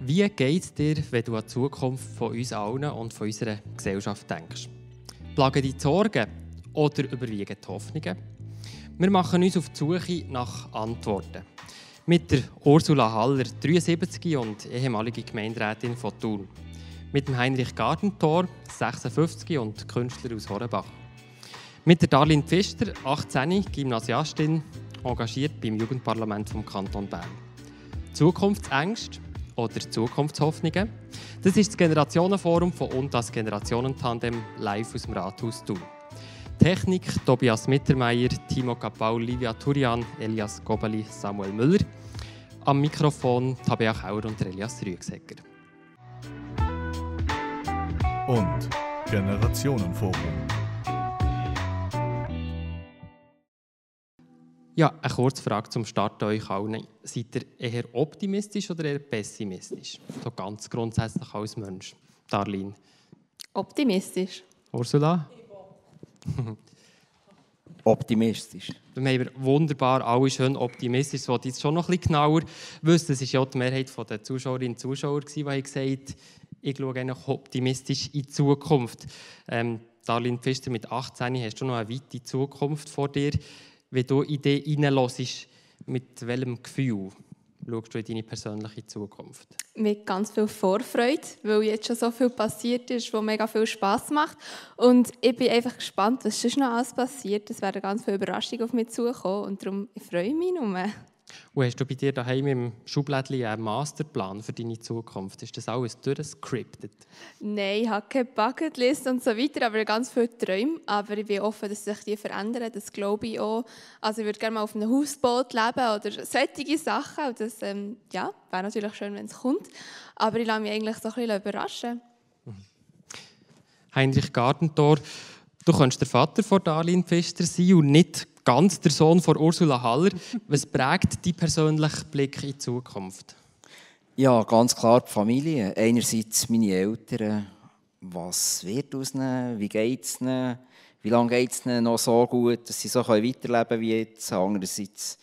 Wie geht es dir, wenn du an die Zukunft von uns allen und von unserer Gesellschaft denkst? Plagen die Sorgen oder überwiegen die Hoffnungen? Wir machen uns auf die Suche nach Antworten. Mit der Ursula Haller, 73 und ehemalige Gemeinderätin von Thun. Mit dem Heinrich Gartentor, 56 und Künstler aus Horenbach. Mit der Darlene Pfister, 18, Gymnasiastin, engagiert beim Jugendparlament vom Kanton Bern. Zukunftsängste oder Zukunftshoffnungen? Das ist das Generationenforum von und das Generationentandem live aus dem Rathaus Thun. Technik Tobias Mittermeier, Timo Kapau, Livia Turian, Elias Gobeli, Samuel Müller. Am Mikrofon Tabea Kauer und Elias Rüegsegger. Und Generationenforum. Ja, eine kurze Frage zum Start euch allen. Seid ihr eher optimistisch oder eher pessimistisch? So ganz grundsätzlich als Mensch. Darlene. Optimistisch. Ursula? optimistisch. Dann haben wir wunderbar alle schön optimistisch. Das wollte ich jetzt schon noch ein bisschen genauer wissen. Das war ja auch die Mehrheit der Zuschauerinnen und Zuschauer, die haben gesagt ich schaue eigentlich optimistisch in die Zukunft. Ähm, Darlene Pfister, mit 18 hast du noch eine weite Zukunft vor dir wenn du in die hineinlässt, mit welchem Gefühl schaust du in deine persönliche Zukunft? Mit ganz viel Vorfreude, weil jetzt schon so viel passiert ist, was mega viel Spass macht. Und ich bin einfach gespannt, was sonst noch alles passiert. Es werden ganz viele Überraschungen auf mich zukommen und darum freue ich mich nur. Und hast du bei dir daheim im Schublädchen einen Masterplan für deine Zukunft? Ist das alles durchscriptet? Nein, ich habe keine Bucketlist und so weiter, aber ganz viele Träume. Aber ich bin offen, dass sich die verändern, das glaube ich auch. Also ich würde gerne mal auf einem Hausboot leben oder solche Sachen. Und das ähm, ja, wäre natürlich schön, wenn es kommt. Aber ich lasse mich eigentlich so ein bisschen überraschen. Heinrich Gartentor, du könntest der Vater von Darlene Pfister sein und nicht ganz der Sohn von Ursula Haller. Was prägt deinen persönlichen Blick in die Zukunft? Ja, ganz klar die Familie. Einerseits meine Eltern. Was wird aus ihnen? Wie geht es ihnen? Wie lange geht es ihnen noch so gut, dass sie so weiterleben können wie jetzt? Andererseits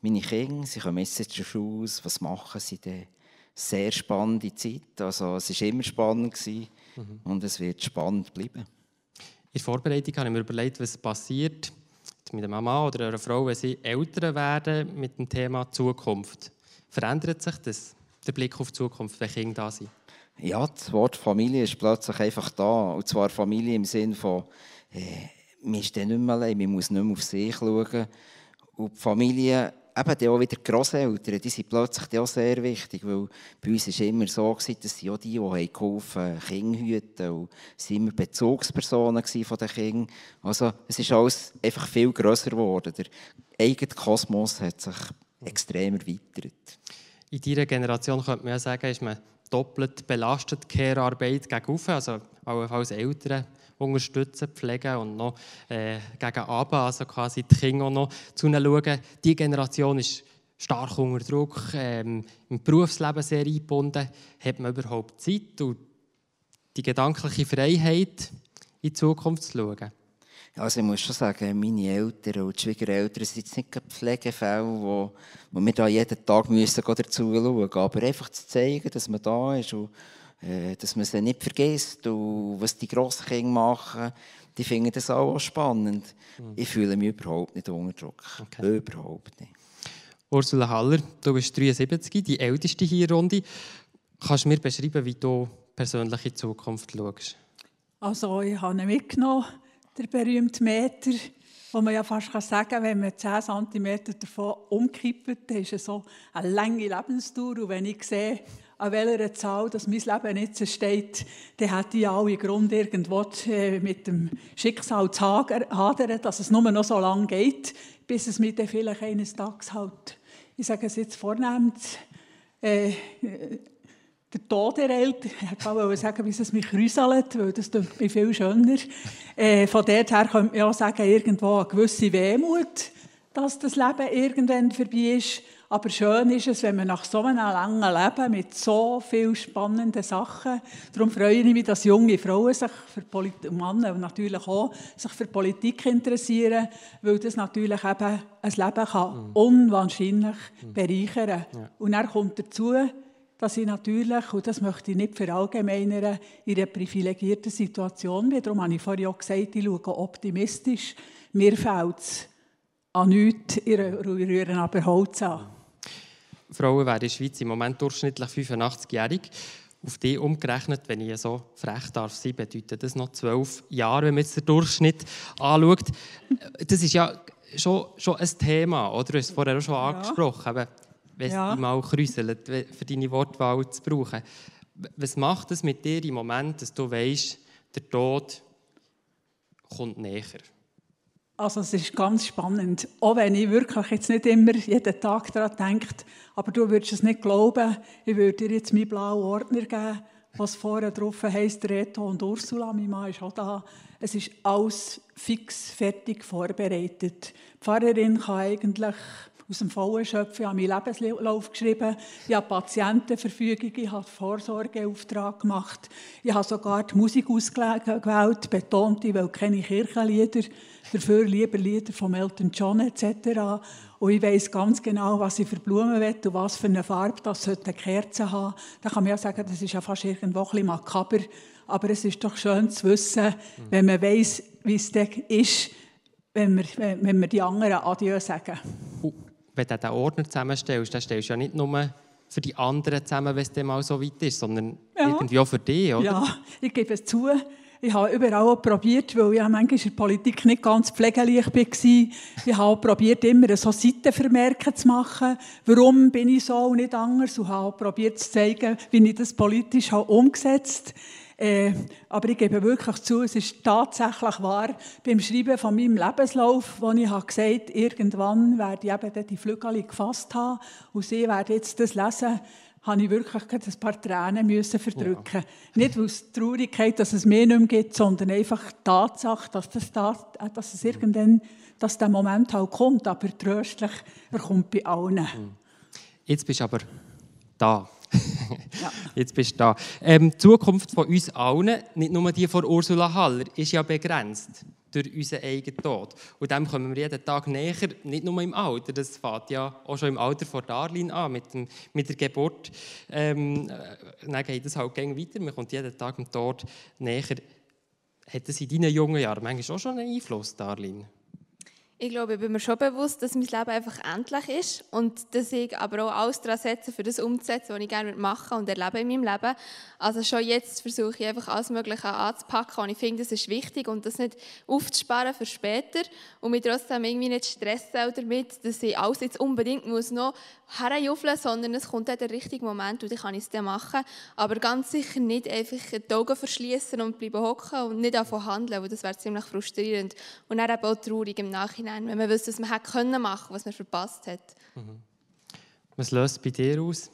meine Kinder. Sie kommen jetzt zur Schule. Was machen sie denn? Sehr spannende Zeit. Also, es war immer spannend mhm. und es wird spannend bleiben. In der Vorbereitung habe ich mir überlegt, was passiert, mit einer Mama oder einer Frau, wenn sie älter werden mit dem Thema Zukunft. Verändert sich das, der Blick auf die Zukunft, wenn Kinder da sind? Ja, das Wort Familie ist plötzlich einfach da. Und zwar Familie im Sinne von, äh, man ist dann nicht mehr allein, man muss nicht mehr auf sich schauen. Und die Familie eben auch wieder Grosseltern, die sind plötzlich auch sehr wichtig, weil bei uns war immer so, dass sie auch die, die geholfen haben, Kinder hüten und sie immer Bezugspersonen von den Kindern. Also es ist alles einfach viel grösser geworden. Der eigene Kosmos hat sich extrem erweitert. In dieser Generation könnte man ja sagen, ist man doppelt belastet, Care-Arbeit gegen also auch als Eltern unterstützen, pflegen und noch äh, gegen Abend, also quasi die Kinder noch zu schauen. Die Generation ist stark unter Druck, ähm, im Berufsleben sehr eingebunden. Hat man überhaupt Zeit und die gedankliche Freiheit, in die Zukunft zu schauen? Also ich muss schon sagen, meine Eltern und Schwiegereltern sind jetzt nicht Pflegefälle, wo, wo wir da jeden Tag müssen dazu schauen müssen. Aber einfach zu zeigen, dass man da ist und dass man sie nicht vergisst und was die grossen Kinder machen, die finden das auch spannend. Mhm. Ich fühle mich überhaupt nicht unter Druck. Okay. Überhaupt nicht. Ursula Haller, du bist 73, die älteste hier Runde. Kannst du mir beschreiben, wie du persönlich in die Zukunft schaust? Also ich habe ihn mitgenommen, der berühmte Meter, wo man ja fast sagen kann, wenn man 10 cm davon umkippt, dann ist es so eine lange Lebensdauer. Und wenn ich sehe, an welcher Zahl dass mein Leben jetzt steht, dann hätte ich alle Grund, irgendwo äh, mit dem Schicksal zu hadern, dass es nur noch so lange geht, bis es mir dann vielleicht eines Tages halt, ich sage es jetzt vornehmend, äh, der Tod ereilt. Ich wollte sagen, wie es mich rüsselt, weil das klingt mir viel schöner. Äh, von dort her könnte man auch sagen, irgendwo eine gewisse Wehmut, dass das Leben irgendwann vorbei ist. Aber schön ist es, wenn man nach so einem langen Leben mit so vielen spannenden Sachen, darum freue ich mich, dass junge Frauen sich für Politik, Männer natürlich auch, sich für Politik interessieren, weil das natürlich eben ein Leben kann mhm. unwahrscheinlich mhm. bereichern. Ja. Und dann kommt dazu, dass ich natürlich, und das möchte ich nicht verallgemeinern, in einer privilegierten Situation bin. Darum habe ich vorhin auch gesagt, ich schaue optimistisch. Mir fällt es an nichts, ich rühre aber Holz an. Frauen werden in der Schweiz im Moment durchschnittlich 85-jährig. Auf die umgerechnet, wenn ich so frech darf sein, bedeutet das noch zwölf Jahre, wenn man jetzt den Durchschnitt anschaut. Das ist ja schon, schon ein Thema, oder? Du hast es vorher auch schon ja. angesprochen, wenn es dich mal kräuselt, für deine Wortwahl zu brauchen. Was macht es mit dir im Moment, dass du weißt, der Tod kommt näher? Also es ist ganz spannend, auch wenn ich wirklich jetzt nicht immer jeden Tag daran denke, aber du würdest es nicht glauben, ich würde dir jetzt meinen blauen Ordner geben, was vorne drauf heisst, Reto und Ursula, mein Mann ist auch da. Es ist alles fix, fertig vorbereitet. Die Pfarrerin kann eigentlich aus dem vollen Schöpfen. Ich habe meinen Lebenslauf geschrieben, ich habe Patientenverfügung, ich habe Vorsorgeauftrag gemacht, ich habe sogar die Musik ausgewählt, betont, ich will keine Kirchenlieder, dafür lieber Lieder von Elton John etc. Und ich weiß ganz genau, was ich für Blumen will und was für eine Farbe das sollte eine Kerze haben. Da kann man ja sagen, das ist ja fast irgendwo ein bisschen makaber, aber es ist doch schön zu wissen, wenn man weiß, wie es ist, wenn wir, wenn wir die anderen Adieu sagen wenn du den Ordner zusammenstellst, dann stellst du ja nicht nur für die anderen zusammen, wenn es dann mal so weit ist, sondern ja. irgendwie auch für dich, oder? Ja, ich gebe es zu. Ich habe überall auch probiert, weil ich manchmal in der Politik nicht ganz pflegeleicht war. Ich habe auch probiert, immer so Seitenvermerke zu machen. Warum bin ich so und nicht anders? Und habe auch probiert zu zeigen, wie ich das politisch umgesetzt habe. Äh, aber ich gebe wirklich zu, es ist tatsächlich wahr, beim Schreiben von meinem Lebenslauf, wo ich habe gesagt irgendwann werde ich eben die Flügel gefasst haben und sie werden jetzt das lesen, habe ich wirklich ein paar Tränen müssen verdrücken. Ja. Nicht aus Traurigkeit, dass es mehr nicht mehr gibt, sondern einfach die Tatsache, dass, das, dass es irgendwann, dass der Moment halt kommt, aber tröstlich, er kommt bei allen. Hm. Jetzt bist du aber da. Ja. Jetzt bist du da. Ähm, die Zukunft von uns allen, nicht nur die von Ursula Haller, ist ja begrenzt durch unseren eigenen Tod. Und dem kommen wir jeden Tag näher, nicht nur im Alter. Das fängt ja auch schon im Alter vor Darlin an, mit, dem, mit der Geburt. Ähm, äh, dann geht es halt weiter. Man kommt jeden Tag dem Tod näher. Hat das in deinen jungen Jahren manchmal auch schon einen Einfluss, Darlin? Ich glaube, ich bin mir schon bewusst, dass mein Leben einfach endlich ist und dass ich aber auch alles daran setze, für das umzusetzen, was ich gerne machen und erlebe in meinem Leben. Also schon jetzt versuche ich einfach alles Mögliche anzupacken und ich finde, das ist wichtig und das nicht aufzusparen für später und mich trotzdem irgendwie nicht stressen damit, dass ich alles jetzt unbedingt muss noch herjuffeln, sondern es kommt dann der richtige Moment und ich kann es dann machen. Aber ganz sicher nicht einfach die Augen verschließen und bleiben hocken und nicht davon handeln, weil das wäre ziemlich frustrierend und dann eben auch traurig im Nachhinein, wenn man wüsste, was man hätte können machen, was man verpasst hat. Mhm. Was löst bei dir aus?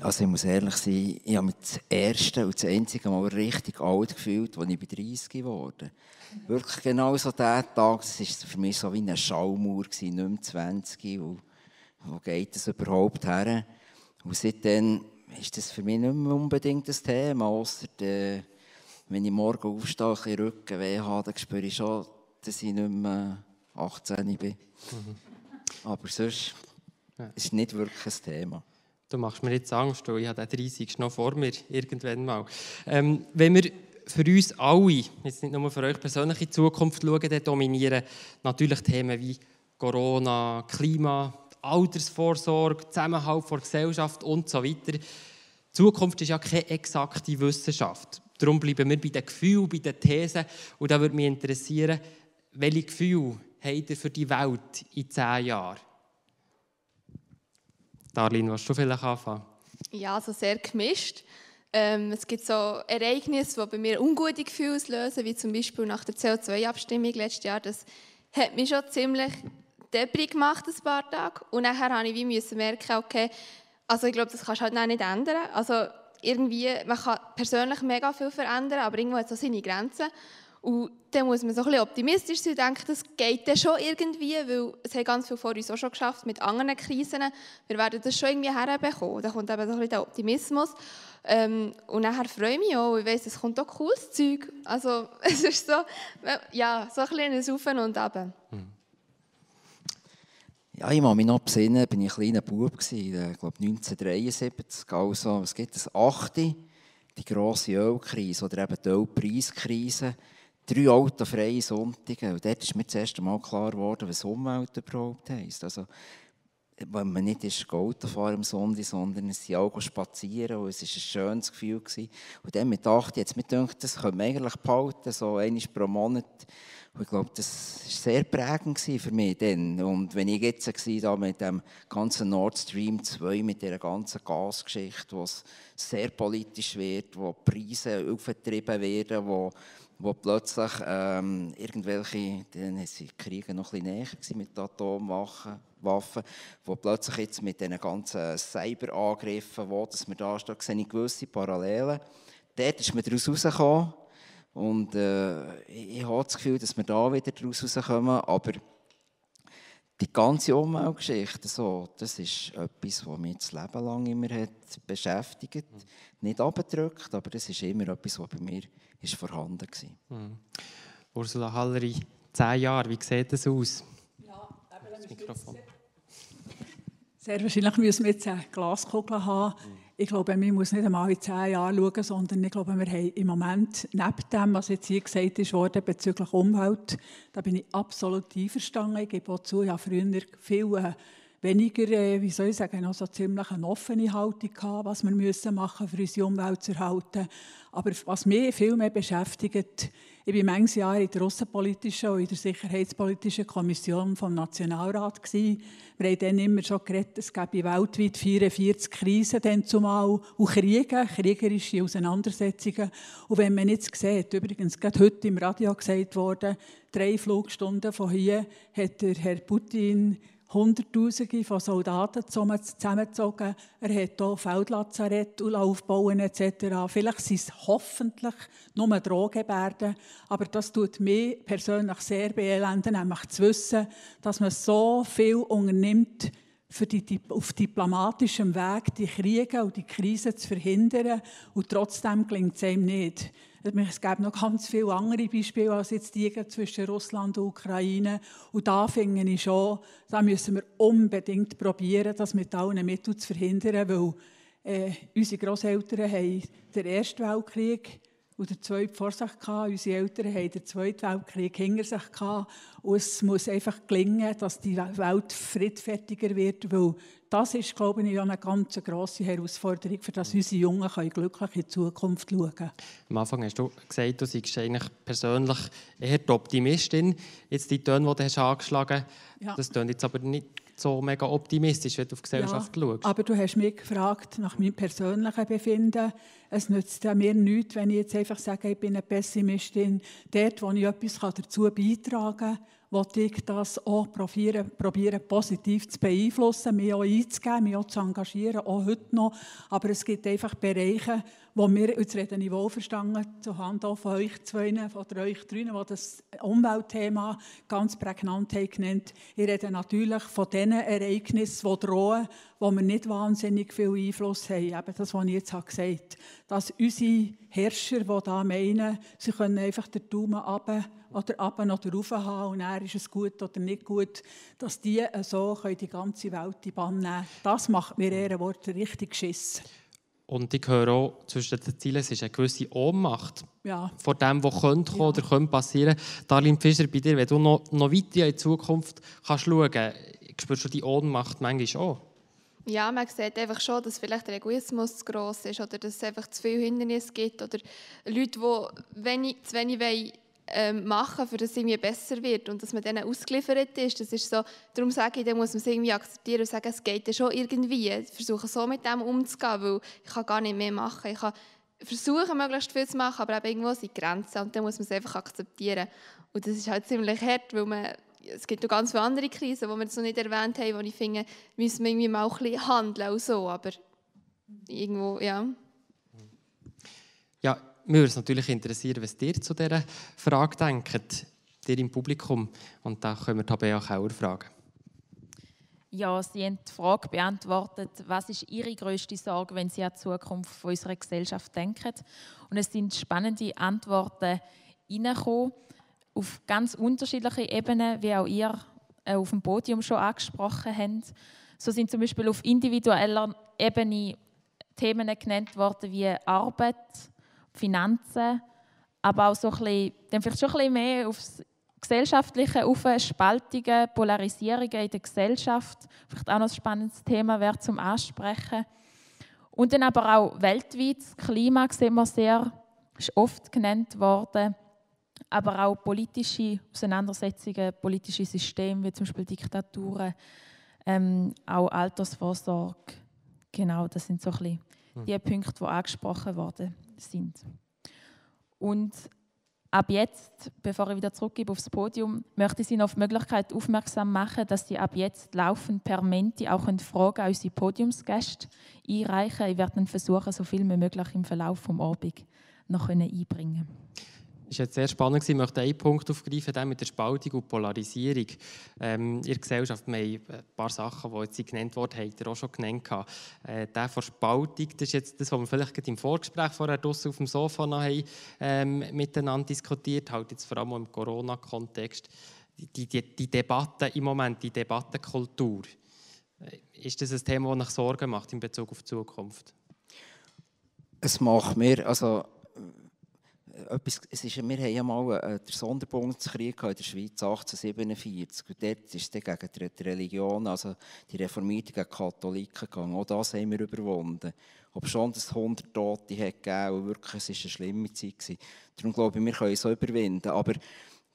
Also ich muss ehrlich sein, ich habe mich das erste und das einzige Mal richtig alt gefühlt, als ich bei 30 geworden Wirklich genau so dieser Tag, das war für mich so wie eine Schallmauer, nicht mehr 20. Und wo geht das überhaupt her? Und seitdem ist das für mich nicht mehr unbedingt das Thema, außer äh, wenn ich morgen aufstehe, ein Rückenweh habe, dann spüre ich schon, dass ich nicht mehr 18 bin. Mhm. Aber sonst ja. ist es nicht wirklich ein Thema. Du machst mir jetzt Angst, weil ich habe den 30. noch vor mir, irgendwann mal. Ähm, wenn wir für uns alle, jetzt nicht nur für euch persönliche Zukunft schauen, dann dominieren natürlich Themen wie Corona, Klima, Altersvorsorge, Zusammenhalt der Gesellschaft und so weiter. Die Zukunft ist ja keine exakte Wissenschaft. Darum bleiben wir bei den Gefühlen, bei den Thesen. Und da würde mich interessieren, welche Gefühle habt ihr für die Welt in zehn Jahren? Darlene, willst du vielleicht anfangen? Ja, also sehr gemischt. Ähm, es gibt so Ereignisse, die bei mir ungute Gefühle auslösen, wie zum Beispiel nach der CO2-Abstimmung letztes Jahr. Das hat mich schon ziemlich Depri gemacht, ein paar Tage. Und nachher musste ich wie merken, okay, also ich glaube, das kannst du halt nicht ändern. Also irgendwie, man kann persönlich mega viel verändern, aber irgendwo hat es auch seine Grenzen. Und dann muss man so ein bisschen optimistisch sein und denken, das geht dann schon irgendwie, weil es haben ganz viele vor uns auch schon geschafft mit anderen Krisen. Wir werden das schon irgendwie herbekommen. Da kommt eben so ein bisschen der Optimismus. Ähm, und nachher freue ich mich auch, ich weiss, es kommt auch cooles Zeug. Also es ist so, ja, so ein bisschen ein Auf und Ab. Ja, ich muss mich noch besinnen, bin ich ein kleiner Bub ich glaube 1973, also, was gibt es, 8. Die grosse Ölkrise oder eben die Ölpreiskrise. Drei autofreie Sonntage. Und dort ist mir das erste Mal klar geworden, was Umwelt überhaupt heisst. Also, wenn man nicht ist Auto fahren am Sonntag, sondern es sind auch spazieren und es war ein schönes Gefühl. Gewesen. Und dann mit 8, jetzt mir gedacht, das können wir eigentlich behalten, so einmal pro Monat. Und ich glaube, das war sehr prägend für mich dann. Und wenn ich jetzt war, da mit dem ganzen Nord Stream 2, mit dieser ganzen Gasgeschichte, wo es sehr politisch wird, wo Preise aufgetrieben werden, wo wo plötzlich ähm, irgendwelche, dann sind Kriege noch ein bisschen näher mit Atomwaffen, wo plötzlich jetzt mit diesen ganzen Cyberangriffen, wo dass wir da stehen, sehe ich gewisse Parallelen. Dort ist man daraus rausgekommen und äh, ich, ich habe das Gefühl, dass wir da wieder daraus rauskommen, aber die ganze Umweltgeschichte, so, das ist etwas, was mich das Leben lang immer hat beschäftigt. Nicht abgedrückt, aber das ist immer etwas, was bei mir ist vorhanden war. Mhm. Ursula Halleri, zehn Jahre, wie sieht das aus? Ja, das Mikrofon. Sehr wahrscheinlich müssen wir jetzt eine Glaskugel haben. Mhm. Ich glaube, man muss nicht einmal in zehn Jahren schauen, sondern ich glaube, wir haben im Moment, neben dem, was jetzt hier gesagt wurde bezüglich Umwelt, da bin ich absolut einverstanden. Ich gebe auch zu, ich habe früher viel äh, weniger, äh, wie soll ich sagen, noch so ziemlich eine offene Haltung gehabt, was wir müssen machen, um unsere Umwelt zu erhalten. Aber was mich viel mehr beschäftigt, ich war manches Jahr in der Außenpolitischen und in der Sicherheitspolitischen Kommission vom Nationalrat. Gewesen. Wir haben dann immer schon geredet, es gäbe weltweit 44 Krisen dann zumal und Kriege, kriegerische Auseinandersetzungen. Und wenn man jetzt sieht, übrigens gerade heute im Radio gesagt worden, drei Flugstunden von hier hat der Herr Putin Hunderttausende von Soldaten zusammengezogen. Er hat hier Feldlazarett aufbauen etc. Vielleicht sind es hoffentlich nur Drohgebärden, aber das tut mich persönlich sehr beelenden, nämlich zu wissen, dass man so viel unternimmt, für die, auf diplomatischem Weg die Kriege und die Krisen zu verhindern und trotzdem gelingt es ihm nicht. Es gibt noch ganz viele andere Beispiele als jetzt die zwischen Russland und Ukraine. Und da finde ich schon, da müssen wir unbedingt probieren, das mit allen Mitteln zu verhindern, weil äh, unsere Großeltern haben den Ersten Weltkrieg und der Zweite vor sich gehabt. Unsere Eltern haben den Zweiten Weltkrieg hinter sich gehabt. Und es muss einfach gelingen, dass die Welt friedfertiger wird, weil das ist, glaube ich, eine ganz grosse Herausforderung, für dass unsere Jungen können glücklich in die Zukunft schauen können. Am Anfang hast du gesagt, du seist eigentlich persönlich eher die Optimistin. Jetzt die Töne, die du hast angeschlagen hast, ja. das klingt jetzt aber nicht so mega optimistisch, wenn du auf die Gesellschaft ja, schaust. Aber du hast mich gefragt nach meinem persönlichen Befinden. Es nützt mir nichts, wenn ich jetzt einfach sage, ich bin eine Pessimistin. Dort, wo ich etwas dazu beitragen kann, wollte ich das auch probieren, probieren, positiv zu beeinflussen, mich auch einzugeben, mich auch zu engagieren, auch heute noch. Aber es gibt einfach Bereiche, wo wir, jetzt rede ich wohlverstanden, zuhand auch von euch zwei, von euch drinnen, die das Umweltthema ganz prägnant haben genannt. Ich rede natürlich von den Ereignissen, die drohen, wo wir nicht wahnsinnig viel Einfluss haben. Eben das, was ich jetzt gesagt habe. Dass unsere Herrscher, die da meinen, sie können einfach den Daumen runter oder ab oder rauf haben und dann ist es gut oder nicht gut, dass die so die ganze Welt in Bann nehmen Das macht mir eher Wort richtig Schiss. Und ich höre auch zwischen den Zielen, es ist eine gewisse Ohnmacht ja. vor dem, was könnte kommen ja. oder könnte passieren. Darlene Fischer, bei dir, wenn du noch, noch weiter in die Zukunft kannst schauen kannst, spürst du die Ohnmacht manchmal auch? Ja, man sieht einfach schon, dass vielleicht der Egoismus zu gross ist oder dass es einfach zu viele Hindernisse gibt oder Leute, die wenig, zu wenig wollen, ähm, machen, für das es irgendwie besser wird und dass man denen ausgeliefert ist. Das ist so, darum sage ich, dann muss man es irgendwie akzeptieren und sagen, es geht ja schon irgendwie. Ich versuche so mit dem umzugehen, weil ich kann gar nicht mehr machen. Ich kann versuchen, möglichst viel zu machen, aber eben irgendwo sind Grenzen und dann muss man es einfach akzeptieren. Und das ist halt ziemlich hart, weil man es gibt noch ganz viele andere Krisen, die wir noch nicht erwähnt haben, wo ich finde, müssen wir irgendwie mal ein bisschen handeln und so, aber irgendwo, ja. Ja, mich würde es natürlich interessieren, was ihr zu dieser Frage denkt, ihr im Publikum. Und da können wir Tabea Kauer fragen. Ja, Sie haben die Frage beantwortet, was ist Ihre größte Sorge, wenn Sie an die Zukunft unserer Gesellschaft denken? Und es sind spannende Antworten reingekommen, auf ganz unterschiedliche Ebenen, wie auch ihr äh, auf dem Podium schon angesprochen haben. So sind zum Beispiel auf individueller Ebene Themen genannt worden wie Arbeit, Finanzen, aber auch so ein bisschen, dann vielleicht schon ein bisschen mehr aufs gesellschaftliche auf Spaltungen, Polarisierungen in der Gesellschaft. Vielleicht auch noch ein spannendes Thema wäre zum Ansprechen. Und dann aber auch weltweit, das Klima sehen wir sehr, ist oft genannt worden. Aber auch politische Auseinandersetzungen, politische Systeme, wie zum Beispiel Diktaturen, ähm, auch Altersvorsorge. Genau, das sind so ein bisschen hm. die Punkte, die angesprochen worden sind. Und ab jetzt, bevor ich wieder zurückgebe aufs Podium, möchte ich Sie noch auf die Möglichkeit aufmerksam machen, dass Sie ab jetzt laufend per Menti auch eine Frage an unsere Podiumsgäste einreichen Ich werde dann versuchen, so viel wie möglich im Verlauf des Abends noch einbringen können. Es war sehr spannend. Ich möchte einen Punkt aufgreifen, den mit der Spaltung und Polarisierung ähm, in der Gesellschaft. Wir haben ein paar Sachen, die jetzt genannt wurden, habt ihr auch schon genannt. Äh, der von Spaltung, das ist jetzt das, was wir vielleicht im Vorgespräch vorher draussen auf dem Sofa noch haben, ähm, miteinander diskutiert halt jetzt vor allem im Corona-Kontext. Die, die, die Debatte im Moment, die Debattenkultur, äh, ist das ein Thema, das nach Sorgen macht in Bezug auf die Zukunft? Es macht mir, also etwas, es ist, wir haben ja mal äh, den Sonderbundskrieg in der Schweiz 1847. Und dort ist es gegen die Religion, also die Reformierten gegen Katholiken gegangen. Auch das haben wir überwunden. Ob schon es 100 Tote hat gegeben und wirklich, es war eine schlimme Zeit. Gewesen. Darum glaube ich, wir können es so überwinden. Aber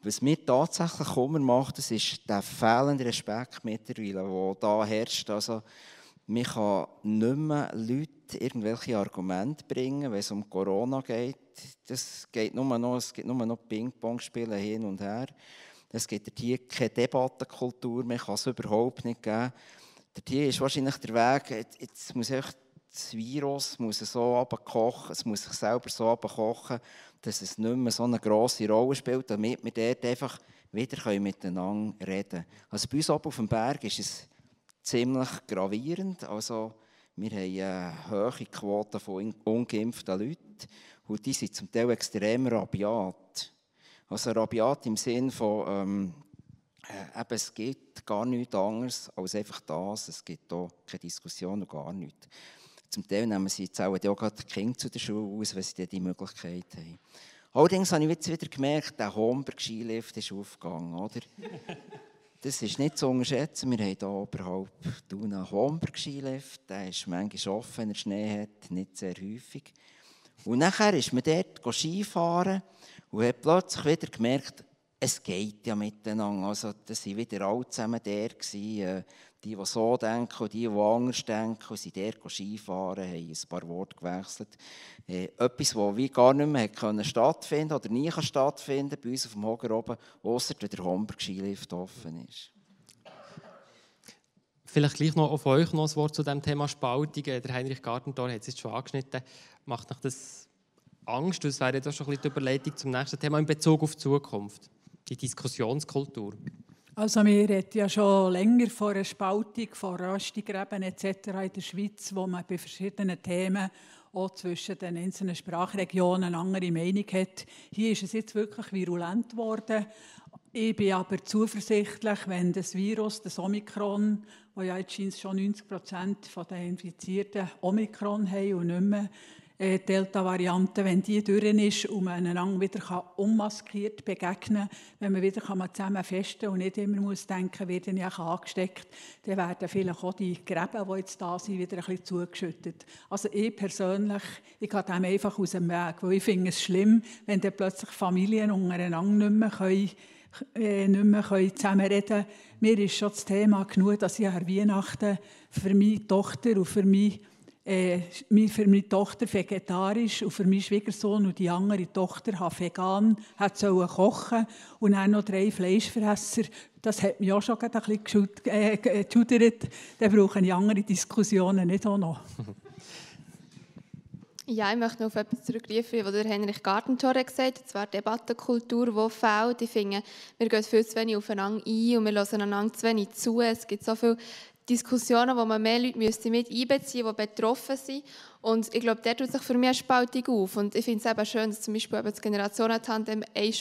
was mir tatsächlich Kummer macht, das ist der fehlende Respekt mittlerweile, der da herrscht. Also, man kann nicht mehr Leute irgendwelche Argumente bringen, wenn es um Corona geht. Das geht nur noch, es gibt nur noch Ping-Pong-Spielen hin und her. Es gibt hier keine Debattenkultur mehr, kann es überhaupt nicht geben. Hier ist wahrscheinlich der Weg, jetzt muss das Virus muss so abkochen, es muss sich selber so abkochen, dass es nicht mehr so eine grosse Rolle spielt, damit wir dort einfach wieder miteinander reden können. Also bei uns oben auf dem Berg ist es ziemlich gravierend. Also, wir haben eine hohe Quote von ungeimpften Leuten und die sind zum Teil extrem rabiat. Also rabiat im Sinn von, ähm, äh, eben, es gibt gar nichts anderes als einfach das. Es gibt hier keine Diskussion und gar nichts. Zum Teil nehmen sie jetzt auch die Kinder zu der Schule aus, wenn sie die Möglichkeit haben. Allerdings habe ich jetzt wieder gemerkt, der Homberg-Skilift ist aufgegangen. Oder? Das ist nicht zu unterschätzen. Wir haben hier oberhalb einen Homberg-Skilift. Der ist manchmal offen, wenn er Schnee hat, nicht sehr häufig. Und nachher ist man dort Skifahren und hat plötzlich wieder gemerkt, es geht ja miteinander. Also, das waren wieder alle zusammen der. Die, die so denken und die, die anders denken, sind dort Skifahren, haben ein paar Worte gewechselt. Äh, etwas, das wie gar nicht mehr können stattfinden oder nie kann stattfinden bei uns auf dem Hoger oben, außer wenn der Homburg-Skilift offen ist. Vielleicht gleich noch auf euch noch ein Wort zu dem Thema Spaltung. Der Heinrich Gartentor hat es jetzt schon angeschnitten. Macht euch das Angst? Das wäre jetzt schon ein bisschen die Überleitung zum nächsten Thema in Bezug auf die Zukunft, die Diskussionskultur. Also wir reden ja schon länger von einer Spaltung, von Röstigräben etc. in der Schweiz, wo man bei verschiedenen Themen auch zwischen den einzelnen Sprachregionen eine andere Meinung hat. Hier ist es jetzt wirklich virulent geworden. Ich bin aber zuversichtlich, wenn das Virus, das Omikron, wo ja jetzt schon 90 Prozent der Infizierten Omikron haben und nicht mehr äh, Delta-Variante, wenn die durch ist und man einander wieder unmaskiert begegnen kann, wenn man wieder zusammen festen und nicht immer muss denken, werde ich angesteckt, dann werden vielleicht auch die Gräben, die jetzt da sind, wieder ein bisschen zugeschüttet. Also ich persönlich, ich gehe dem einfach aus dem Weg, weil ich finde es schlimm, wenn dann plötzlich Familien untereinander nicht mehr können, äh, nicht mehr können. Mir ist schon das Thema genug, dass ich an Weihnachten für meine Tochter und für mich äh, für meine Tochter vegetarisch und für meinen Schwiegersohn und die andere Tochter hat vegan hat sollen kochen und dann noch drei Fleischfresser. Das hat mich auch schon ein bisschen äh, geschudert. Dann brauchen ich andere Diskussionen nicht auch noch. Ja, ich möchte noch auf etwas zurückrufen, was der Henrich Gartentor gesagt hat, zwar Debattenkultur, die fehlt. Ich finde, wir gehen viel zu wenig aufeinander ein und wir hören einander zu wenig zu. Es gibt so viele Diskussionen, wo man mehr Leute müsste mit einbeziehen müsste, die betroffen sind. Und ich glaube, der tut sich für mich eine Spaltung auf. Und ich finde es eben schön, dass zum Beispiel eben das Generationentandem eine,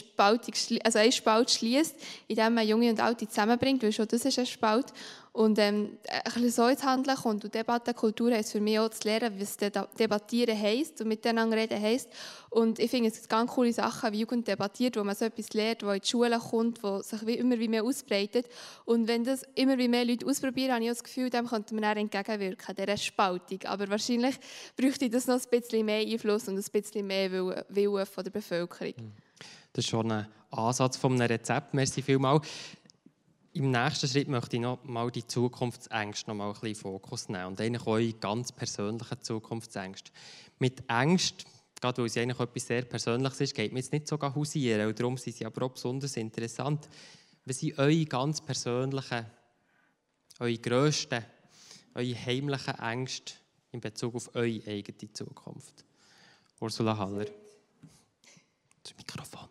also eine Spalt schließt, indem man Junge und Alte zusammenbringt, weil schon das ist ein Spalt. Und ähm, ein bisschen so ins Handeln kommt. Und Debattenkultur heisst für mich auch zu lernen, was Debattieren heisst und miteinander reden heisst. Und ich finde, es gibt ganz coole Sachen, wie Jugend debattiert, wo man so etwas lernt, wo in die Schule kommt, wo sich wie immer wie mehr ausbreitet. Und wenn das immer wie mehr Leute ausprobieren, habe ich das Gefühl, dem könnte man dann entgegenwirken, dieser Spaltung. Aber wahrscheinlich bräuchte das noch ein bisschen mehr Einfluss und ein bisschen mehr Willen von der Bevölkerung. Das ist schon ein Ansatz von einem Rezept. Merci vielmals. Im nächsten Schritt möchte ich noch mal die Zukunftsängste noch mal ein bisschen in Fokus nehmen und eigentlich eure ganz persönlichen Zukunftsängste. Mit Ängsten, gerade weil es eigentlich etwas sehr Persönliches ist, geht man jetzt nicht so hausieren und darum sind sie aber auch besonders interessant. Was sind eure ganz persönlichen, eure grössten, eure heimlichen Ängste in Bezug auf eure eigene Zukunft? Ursula Haller. Das Mikrofon.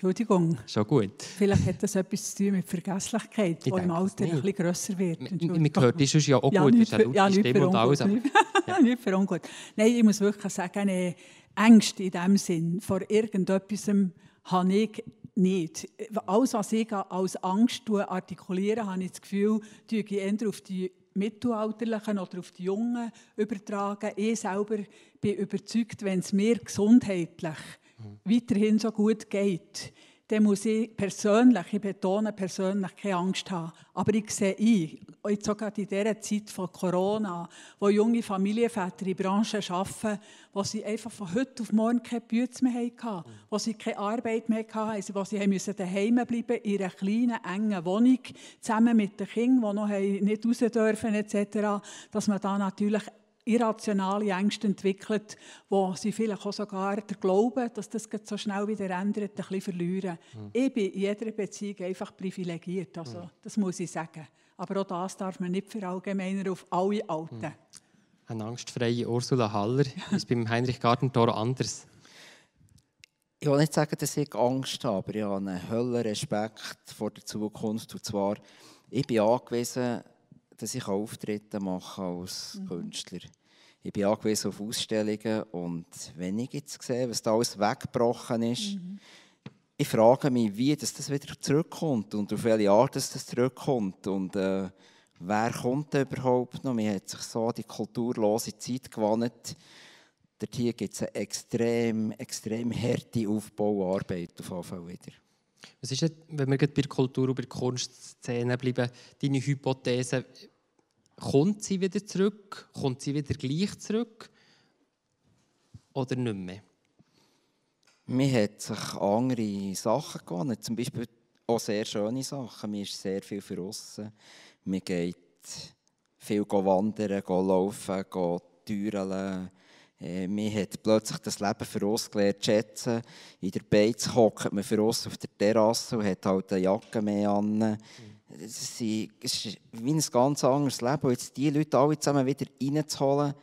Entschuldigung. Schon gut. Vielleicht hat das etwas zu tun mit Vergesslichkeit, die im Alter ein bisschen grösser wird. Man hört das ja auch ja, gut, nicht, für, ja, nicht Stimme und alles. Nicht, ja. nicht für ungut. Nein, ich muss wirklich sagen, eine Ängste in dem Sinn vor irgendetwas habe ich nicht. Alles, was ich als Angst artikuliere, habe ich das Gefühl, ich eher auf die Mittelalterlichen oder auf die Jungen übertragen. Ich selber bin überzeugt, wenn es mir gesundheitlich weiterhin so gut geht, dann muss ich persönlich, ich betone persönlich, keine Angst haben. Aber ich sehe ein, jetzt sogar in dieser Zeit von Corona, wo junge Familienväter in Branchen arbeiten, wo sie einfach von heute auf morgen keine Bütze mehr hatten, wo sie keine Arbeit mehr hatten, wo sie müssen daheim bleiben in einer kleinen, engen Wohnung, zusammen mit den Kindern, die noch nicht raus dürfen etc., dass man da natürlich irrationale Ängste entwickelt, wo sie vielleicht auch sogar der Glauben, dass das so schnell wieder ändert, ein bisschen verlieren. Mhm. Ich bin in jeder Beziehung einfach privilegiert, also, mhm. das muss ich sagen. Aber auch das darf man nicht verallgemeinern auf alle Alten. Mhm. Eine angstfreie Ursula Haller ist beim Heinrich Gartentor anders. Ich will nicht sagen, dass ich Angst habe, aber ich habe einen höllen Respekt vor der Zukunft. Und zwar, ich bin angewiesen, dass ich Auftritte mache als mhm. Künstler. Ich bin angewiesen auf Ausstellungen und wenn ich jetzt sehe, was da alles weggebrochen ist, mhm. ich frage mich, wie das, das wieder zurückkommt und auf welche Art das, das zurückkommt und äh, wer kommt da überhaupt noch? Man hat sich so die kulturlose Zeit gewandt. Dort hier gibt es eine extrem, extrem harte Aufbauarbeit auf Fall wieder. Was ist, wenn wir bei der Kultur- und bei der Kunstszene bleiben, deine Hypothese, kommt sie wieder zurück? Kommt sie wieder gleich zurück? Oder nicht mehr? Man hat sich andere Sachen gewonnen, zum Beispiel auch sehr schöne Sachen. Man ist sehr viel für aussen. Man geht viel wandern, laufen, türeln. Äh, man hat plötzlich das Leben für uns gelernt zu schätzen. In der Beiz hockt man für uns auf der Terrasse und hat halt eine Jacke mehr an. Mhm. Es ist wie ein ganz anderes Leben. Und jetzt diese Leute alle zusammen wieder reinzuholen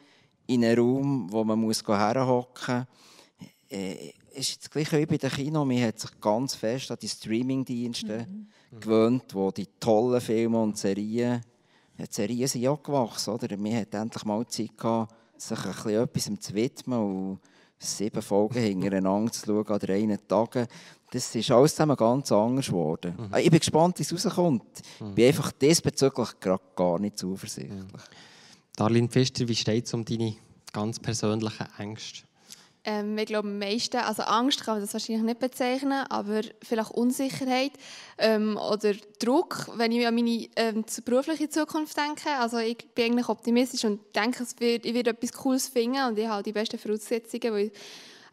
in einen Raum, wo man muss herhocken muss, äh, ist das Gleiche wie bei den Kino. Man hat sich ganz fest an die Streamingdienste mhm. gewöhnt, wo die tollen Filme und Serien, die Serien sind ja gewachsen. Oder? Man hat endlich mal Zeit gehabt, sich ein bisschen etwas zu widmen und sieben Folgen hintereinander zu schauen an drei Tagen. Das ist alles zusammen ganz anders geworden. Mhm. Ich bin gespannt, wie es rauskommt. Ich bin einfach diesbezüglich gar nicht zuversichtlich. Mhm. Darlene Pfister, wie steht es um deine ganz persönlichen Ängste? Ähm, ich glaube, am meisten, also Angst kann man das wahrscheinlich nicht bezeichnen, aber vielleicht Unsicherheit ähm, oder Druck, wenn ich an meine ähm, berufliche Zukunft denke. Also ich bin eigentlich optimistisch und denke, es wird, ich werde etwas Cooles finden und ich habe die besten Voraussetzungen, weil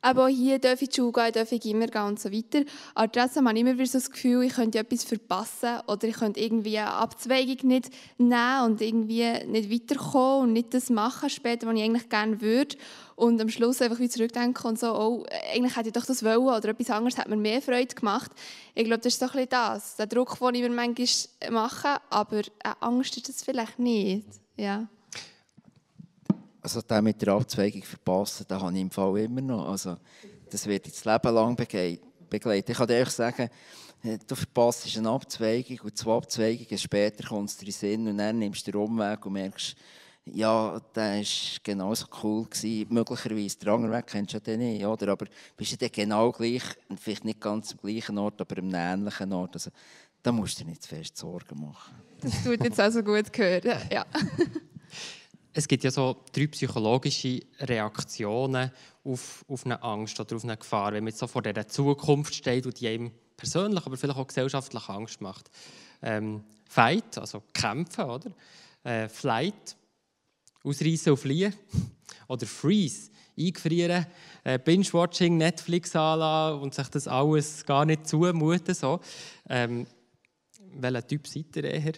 aber hier darf ich die gehen, darf ich immer gehen und so weiter. Aber trotzdem habe ich immer wieder so das Gefühl, ich könnte etwas verpassen oder ich könnte irgendwie eine Abzweigung nicht nehmen und irgendwie nicht weiterkommen und nicht das machen später, was ich eigentlich gerne würde. Und am Schluss einfach wieder zurückdenken und so, oh, eigentlich hätte ich doch das wollen oder etwas anderes hat mir mehr Freude gemacht. Ich glaube, das ist so ein bisschen das, der Druck, den ich mir manchmal mache, aber eine Angst ist das vielleicht nicht. Ja. Also den mit der Abzweigung verpassen, den habe ich im Fall immer noch. Also, das wird jetzt Leben lang begleiten. Ich kann dir sagen, äh, du verpasst eine Abzweigung und zwei Abzweigungen später kommst du in den Sinn und dann nimmst du den Umweg und merkst, ja, der war genauso cool. Gewesen. Möglicherweise, der andere Weg kennst du ja den nicht, oder? aber bist du dann genau gleich, vielleicht nicht ganz am gleichen Ort, aber am ähnlichen Ort. Also, da musst du dir nicht zu fest Sorgen machen. Das tut jetzt also gut hören, ja. Es gibt ja so drei psychologische Reaktionen auf, auf eine Angst oder auf eine Gefahr, wenn man jetzt so vor dieser Zukunft steht und die einem persönlich, aber vielleicht auch gesellschaftlich Angst macht. Ähm, Fight, also kämpfen, oder? Äh, Flight, ausreißen und fliehen. Oder Freeze, eingefrieren, äh, Binge-Watching, Netflix anlassen und sich das alles gar nicht zumuten. So. Ähm, welcher Typ seid ihr eher?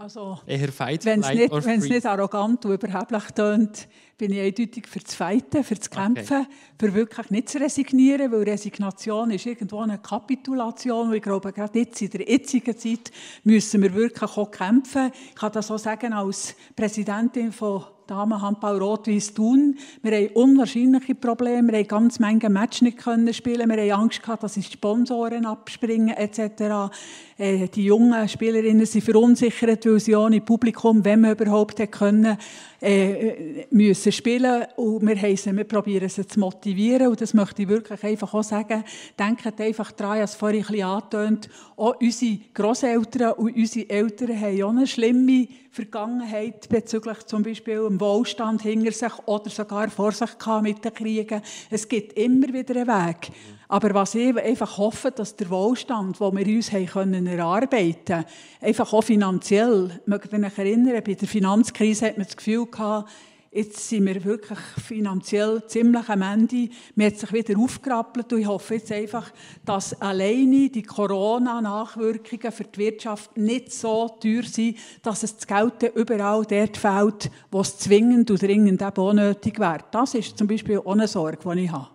Also, eher Fight, wenn es nicht, nicht arrogant und überheblich tönt, bin ich eindeutig für das Fighten, für das Kämpfen, okay. für wirklich nicht zu resignieren, weil Resignation ist irgendwo eine Kapitulation. Und ich glaube, gerade jetzt in der jetzigen Zeit müssen wir wirklich auch kämpfen. Ich kann das auch sagen als Präsidentin von Damenhandball Rot-Weiß Thun. Wir haben unwahrscheinliche Probleme. Wir haben ganz viele Matches nicht können spielen. Wir haben Angst gehabt, dass die Sponsoren abspringen etc. Äh, die jungen Spielerinnen sind verunsichert, weil sie ohne Publikum, wenn man überhaupt können, äh, müssen spielen und wir, heissen, wir probieren sie zu motivieren und das möchte ich wirklich einfach auch sagen. Denkt einfach daran, es vorhin ein bisschen angetönt, auch unsere Großeltern und unsere Eltern haben auch eine schlimme Vergangenheit bezüglich zum Beispiel dem Wohlstand hinter sich oder sogar vor sich mit den Kriegen. Es gibt immer wieder einen Weg. Aber was ich einfach hoffe, dass der Wohlstand, den wir uns haben können erarbeiten einfach auch finanziell, mögt ihr euch erinnern, bei der Finanzkrise hat man das Gefühl gehabt, Jetzt sind wir wirklich finanziell ziemlich am Ende. Man hat sich wieder aufgerappelt und ich hoffe jetzt einfach, dass alleine die Corona-Nachwirkungen für die Wirtschaft nicht so teuer sind, dass es das Geld überall dort fehlt, wo es zwingend und dringend eben auch nötig wäre. Das ist zum Beispiel auch eine Sorge, die ich habe.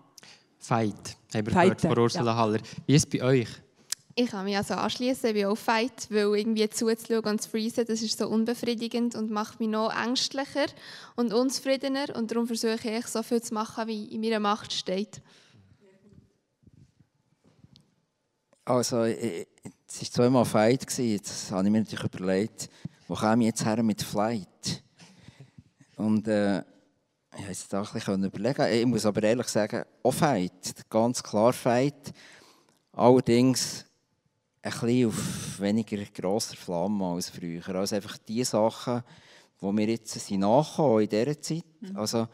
Fight, haben wir gehört von Ursula ja. Haller. Wie ist es bei euch? Ich kann mich also anschließen, ich bin auch Fight, weil irgendwie zuzuschauen und zu freezen, das ist so unbefriedigend und macht mich noch ängstlicher und unzufriedener und darum versuche ich so viel zu machen, wie in meiner Macht steht. Also, es war zweimal Fight, jetzt habe ich mir natürlich überlegt, wo komme ich jetzt her mit Flight? Und äh, ich habe es da ein bisschen überlegen. Ich muss aber ehrlich sagen, auch Fight, ganz klar Fight. Allerdings ein bisschen auf weniger grosser Flamme als früher. Also einfach die Sachen, die wir jetzt sind nachkommen in dieser Zeit. Mhm. Also,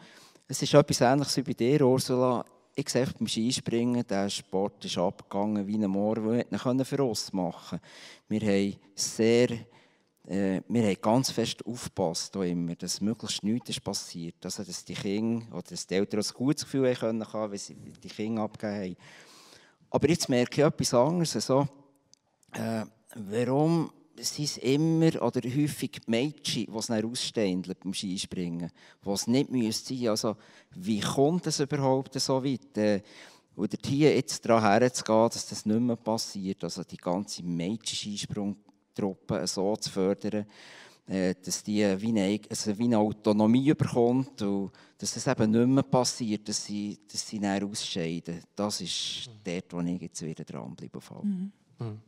es ist etwas Ähnliches wie bei dir, Ursula. Ich sehe beim Skispringen, der Sport ist abgegangen wie ein Moor, wir nicht für uns machen Wir haben sehr äh, wir haben ganz fest aufgepasst, immer, dass möglichst nichts ist passiert. Also, dass die Kinder oder dass die Eltern ein gutes Gefühl haben können, wenn sie die Kinder abgegeben haben. Aber jetzt merke ich etwas anderes. Also, äh, warum sind es immer oder häufig Mädchen, die es dann ausstehen beim Skispringen, die es nicht müssen sein Also, wie kommt es überhaupt so weit? Äh, oder hier jetzt daran herzugehen, dass das nicht mehr passiert, also die ganze Mädchen-Skisprungtruppe so zu fördern, äh, dass die wie eine, also wie eine Autonomie bekommt und dass das eben nicht mehr passiert, dass sie, dass sie dann ausscheiden. Das ist dort, wo ich jetzt wieder dranbleibe. Mhm. Mhm.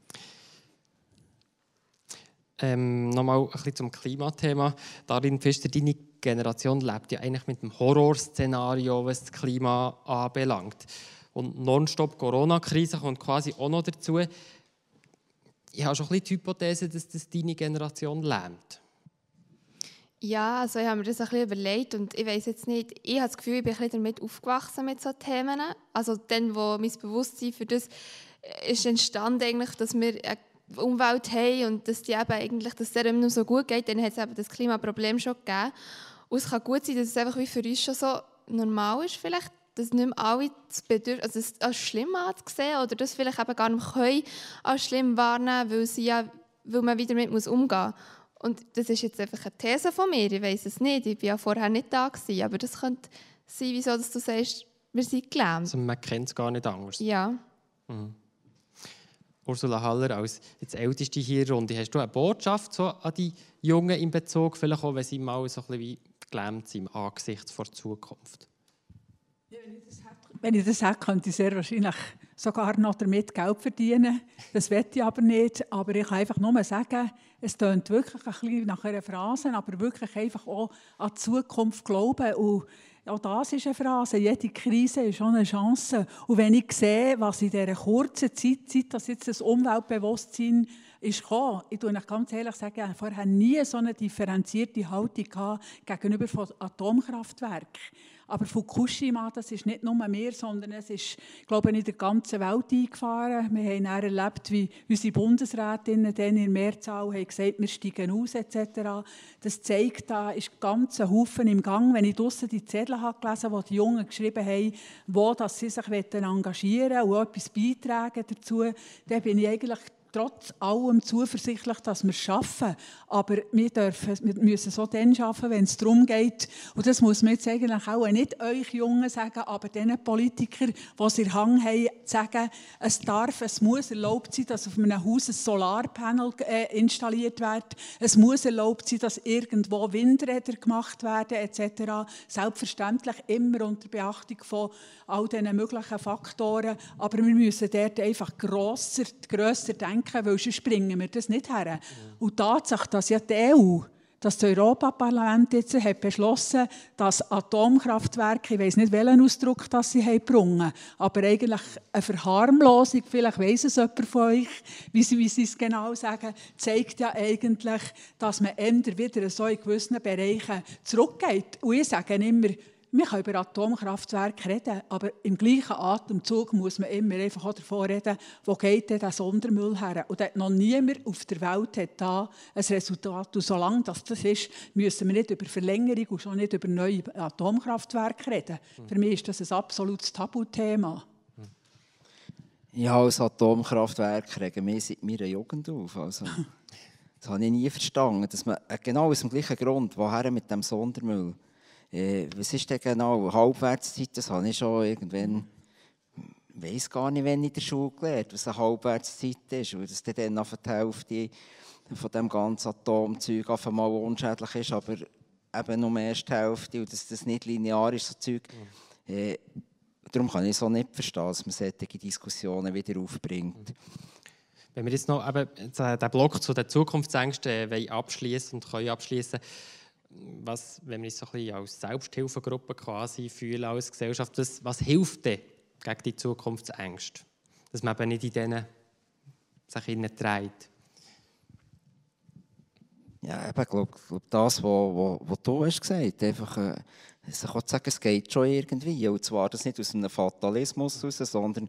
Ähm, Nochmal ein bisschen zum Klimathema. Darin Pfister, deine Generation lebt ja eigentlich mit dem Horrorszenario, was das Klima anbelangt. Und nonstop Corona-Krise kommt quasi auch noch dazu. Ich habe schon ein die Hypothese, dass das deine Generation lernt. Ja, also ich habe mir das ein bisschen überlegt und ich weiß jetzt nicht, ich habe das Gefühl, ich bin ein bisschen damit aufgewachsen mit solchen Themen. Also dann, wo mein Bewusstsein für das ist entstanden, eigentlich, dass wir eine Umwelt haben und dass die eben eigentlich, dass es nur so gut geht, dann hat es eben das Klimaproblem schon gegeben. Und es kann gut sein, dass es einfach wie für uns schon so normal ist, vielleicht, dass nicht mehr alle das Bedürfnis, also es als schlimm anzusehen oder das vielleicht eben gar nicht können als schlimm wahrnehmen, weil, sie ja, weil man wieder damit muss umgehen muss. Und das ist jetzt einfach eine These von mir, ich weiß es nicht, ich war ja vorher nicht da, gewesen, aber das könnte sein, wieso dass du sagst, wir sind gelähmt. Also man kennt es gar nicht anders. Ja. Mhm. Ursula Haller, als jetzt Älteste hier Runde, hast du eine Botschaft so an die Jungen in Bezug, vielleicht auch, wenn sie mal so ein bisschen wie gelähmt sind angesichts der Zukunft? Wenn ich das hätte, könnte ich sehr wahrscheinlich sogar noch damit Geld verdienen. Das wette ich aber nicht. Aber ich kann einfach nur sagen, es tönt wirklich ein bisschen nach einer Phrase, aber wirklich einfach auch an die Zukunft glauben. Und auch das ist eine Phrase. Jede Krise ist auch eine Chance. Und wenn ich sehe, was in dieser kurzen Zeit, seit das jetzt das Umweltbewusstsein ist gekommen, ich sage ganz ehrlich, sagen, vorher nie so eine differenzierte Haltung gegenüber von Atomkraftwerken. Aber Fukushima, das ist nicht nur mehr, sondern es ist, glaube ich, in der ganzen Welt eingefahren. Wir haben dann erlebt, wie unsere Bundesrätinnen dann in Mehrzahl haben gesagt, wir steigen aus etc. Das zeigt, da ist ganz ein Haufen im Gang. Wenn ich draussen die Zettel habe gelesen habe, die die Jungen geschrieben haben, wo dass sie sich engagieren wollen und etwas beitragen dazu, dann bin ich eigentlich trotz allem zuversichtlich, dass wir es schaffen. Aber wir, dürfen, wir müssen so dann schaffen, wenn es darum geht. Und das muss man jetzt eigentlich auch nicht euch Jungen sagen, aber den Politikern, die es Hang haben, sagen, es darf, es muss erlaubt sein, dass auf einem Haus ein Solarpanel äh, installiert wird. Es muss erlaubt sein, dass irgendwo Windräder gemacht werden, etc. Selbstverständlich immer unter Beachtung von all diesen möglichen Faktoren. Aber wir müssen dort einfach grosser, grösser denken, weil sonst springen wir das nicht her. Und die Tatsache, dass ja die EU dass das Europaparlament jetzt hat beschlossen dass Atomkraftwerke, ich weiß nicht, welchen Ausdruck das sie haben gebrungen, aber eigentlich eine Verharmlosung, vielleicht weiss es jemand von euch, wie sie, wie sie es genau sagen, zeigt ja eigentlich, dass man eher wieder so in gewissen Bereichen zurückgeht. Und ich sage immer, wir können über Atomkraftwerke reden, aber im gleichen Atemzug muss man immer einfach auch davon reden, wo geht denn der Sondermüll her? Und noch niemand auf der Welt hat da ein Resultat. Und solange das das ist, müssen wir nicht über Verlängerung und schon nicht über neue Atomkraftwerke reden. Mhm. Für mich ist das ein absolutes Tabuthema. Ja, als Atomkraftwerk regen wir seit meiner Jugend auf. Also, das habe ich nie verstanden, dass man genau aus dem gleichen Grund, woher mit dem Sondermüll äh, was ist denn genau Halbwertszeit? Das habe ich schon irgendwann, ich weiß gar nicht, wenn in der Schule gelernt, was eine Halbwertszeit ist, weil das dann auf die Hälfte von dem ganzen Atomzeug auf einmal unschädlich ist, aber eben nur erst die Hälfte und dass das nicht linear ist, so Zeug. Äh, darum kann ich es auch nicht verstehen, dass man solche Diskussionen wieder aufbringt. Wenn wir jetzt noch eben den Block zu den Zukunftsängsten äh, abschließen und können abschließen was, wenn wir uns so ein bisschen als Selbsthilfegruppe quasi fühlen als Gesellschaft, das, was hilft denn gegen die Zukunftsängste? Dass man eben nicht in denen sich trägt. Ja, ich glaube, glaub, das, was du hast gesagt einfach, äh, ich kann sagen, es geht schon irgendwie. Und zwar das nicht aus einem Fatalismus heraus, sondern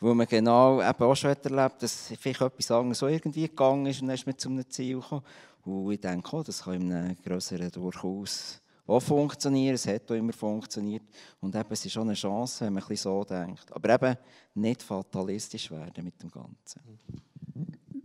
weil man genau eben auch schon erlebt dass vielleicht etwas anderes so irgendwie gegangen ist und dann ist man zu einem Ziel gekommen. Und ich denke, oh, das kann in einem größeren durchaus auch funktionieren. Es hat auch immer funktioniert. Und eben, es ist schon eine Chance, wenn man ein bisschen so denkt. Aber eben nicht fatalistisch werden mit dem Ganzen.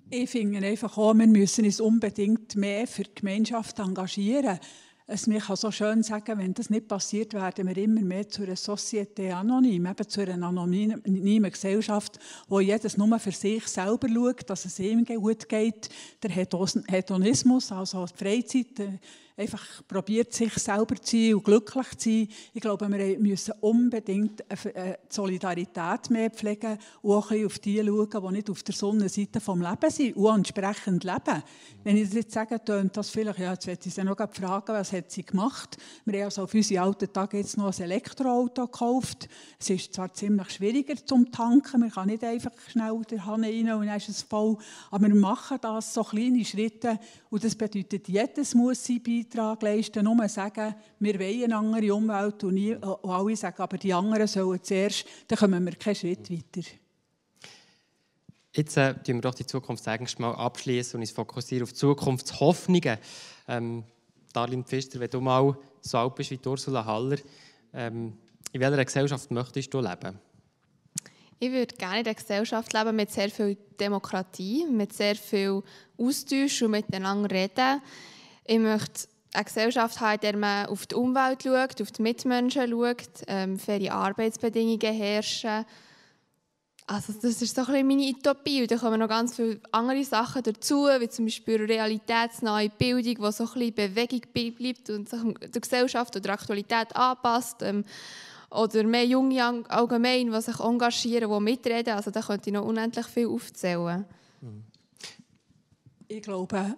Ich finde einfach auch, wir müssen uns unbedingt mehr für die Gemeinschaft engagieren. Es mir kann so schön sagen, wenn das nicht passiert, werden wir immer mehr zu einer Société anonyme, eben zu einer anonymen Gesellschaft, wo jedes nur für sich selber schaut, dass es ihm gut geht. Der Hedonismus, also die Freizeit, äh, einfach probiert, sich selber zu sein und glücklich zu sein. Ich glaube, wir müssen unbedingt eine Solidarität mehr pflegen und auch ein auf die schauen, die nicht auf der Sonnenseite des Lebens sind und entsprechend leben. Wenn ich das jetzt sage, tönt das vielleicht, ja, jetzt werde ich sie noch fragen, was hat sie gemacht? Wir haben also auf unsere alten Tage jetzt noch ein Elektroauto gekauft. Es ist zwar ziemlich schwieriger zum Tanken, man kann nicht einfach schnell der Hand rein und dann ist es voll, aber wir machen das so kleine Schritte und das bedeutet, jedes muss sein Beitrag leisten, nur sagen, wir wollen eine andere Umwelt und, nie, und alle sagen, aber die anderen sollen zuerst, dann kommen wir keinen Schritt weiter. Jetzt äh, wir doch die Zukunftsängste mal abschließen und uns fokussieren auf Zukunftshoffnungen. Ähm, Darlene Pfister, wenn du mal so alt bist wie Ursula Haller, ähm, in welcher Gesellschaft möchtest du leben? Ich würde gerne in einer Gesellschaft leben mit sehr viel Demokratie, mit sehr viel Austausch und miteinander reden. Ich möchte eine Gesellschaft haben, in der man auf die Umwelt schaut, auf die Mitmenschen schaut, ähm, faire Arbeitsbedingungen herrschen. Also das ist so ein bisschen meine Utopie. Und da kommen noch ganz viele andere Sachen dazu, wie zum Beispiel realitätsnahe Bildung, die so ein bisschen Bewegung bleibt und sich der Gesellschaft oder der Aktualität anpasst. Ähm, Oder mehr Junge allgemein, die sich engagieren, die mitreden. Also da könnte ich noch unendlich viel aufzählen. Ich glaube,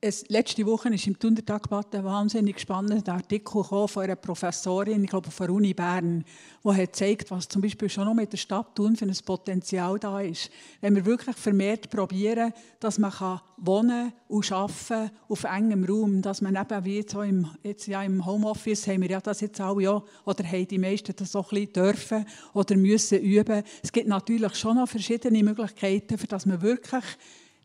es, letzte Woche ist im Tundertagblatt ein wahnsinnig spannender Artikel von einer Professorin, ich glaube von der Uni Bern, die hat gezeigt, was zum Beispiel schon noch mit der Stadt tun für ein Potenzial da ist. Wenn wir wirklich vermehrt probieren, dass man kann wohnen und arbeiten auf engem Raum, dass man eben wie jetzt, im, jetzt ja im Homeoffice haben wir ja das jetzt alle ja, oder haben die meisten das so ein bisschen dürfen oder müssen üben. Es gibt natürlich schon noch verschiedene Möglichkeiten, für dass man wirklich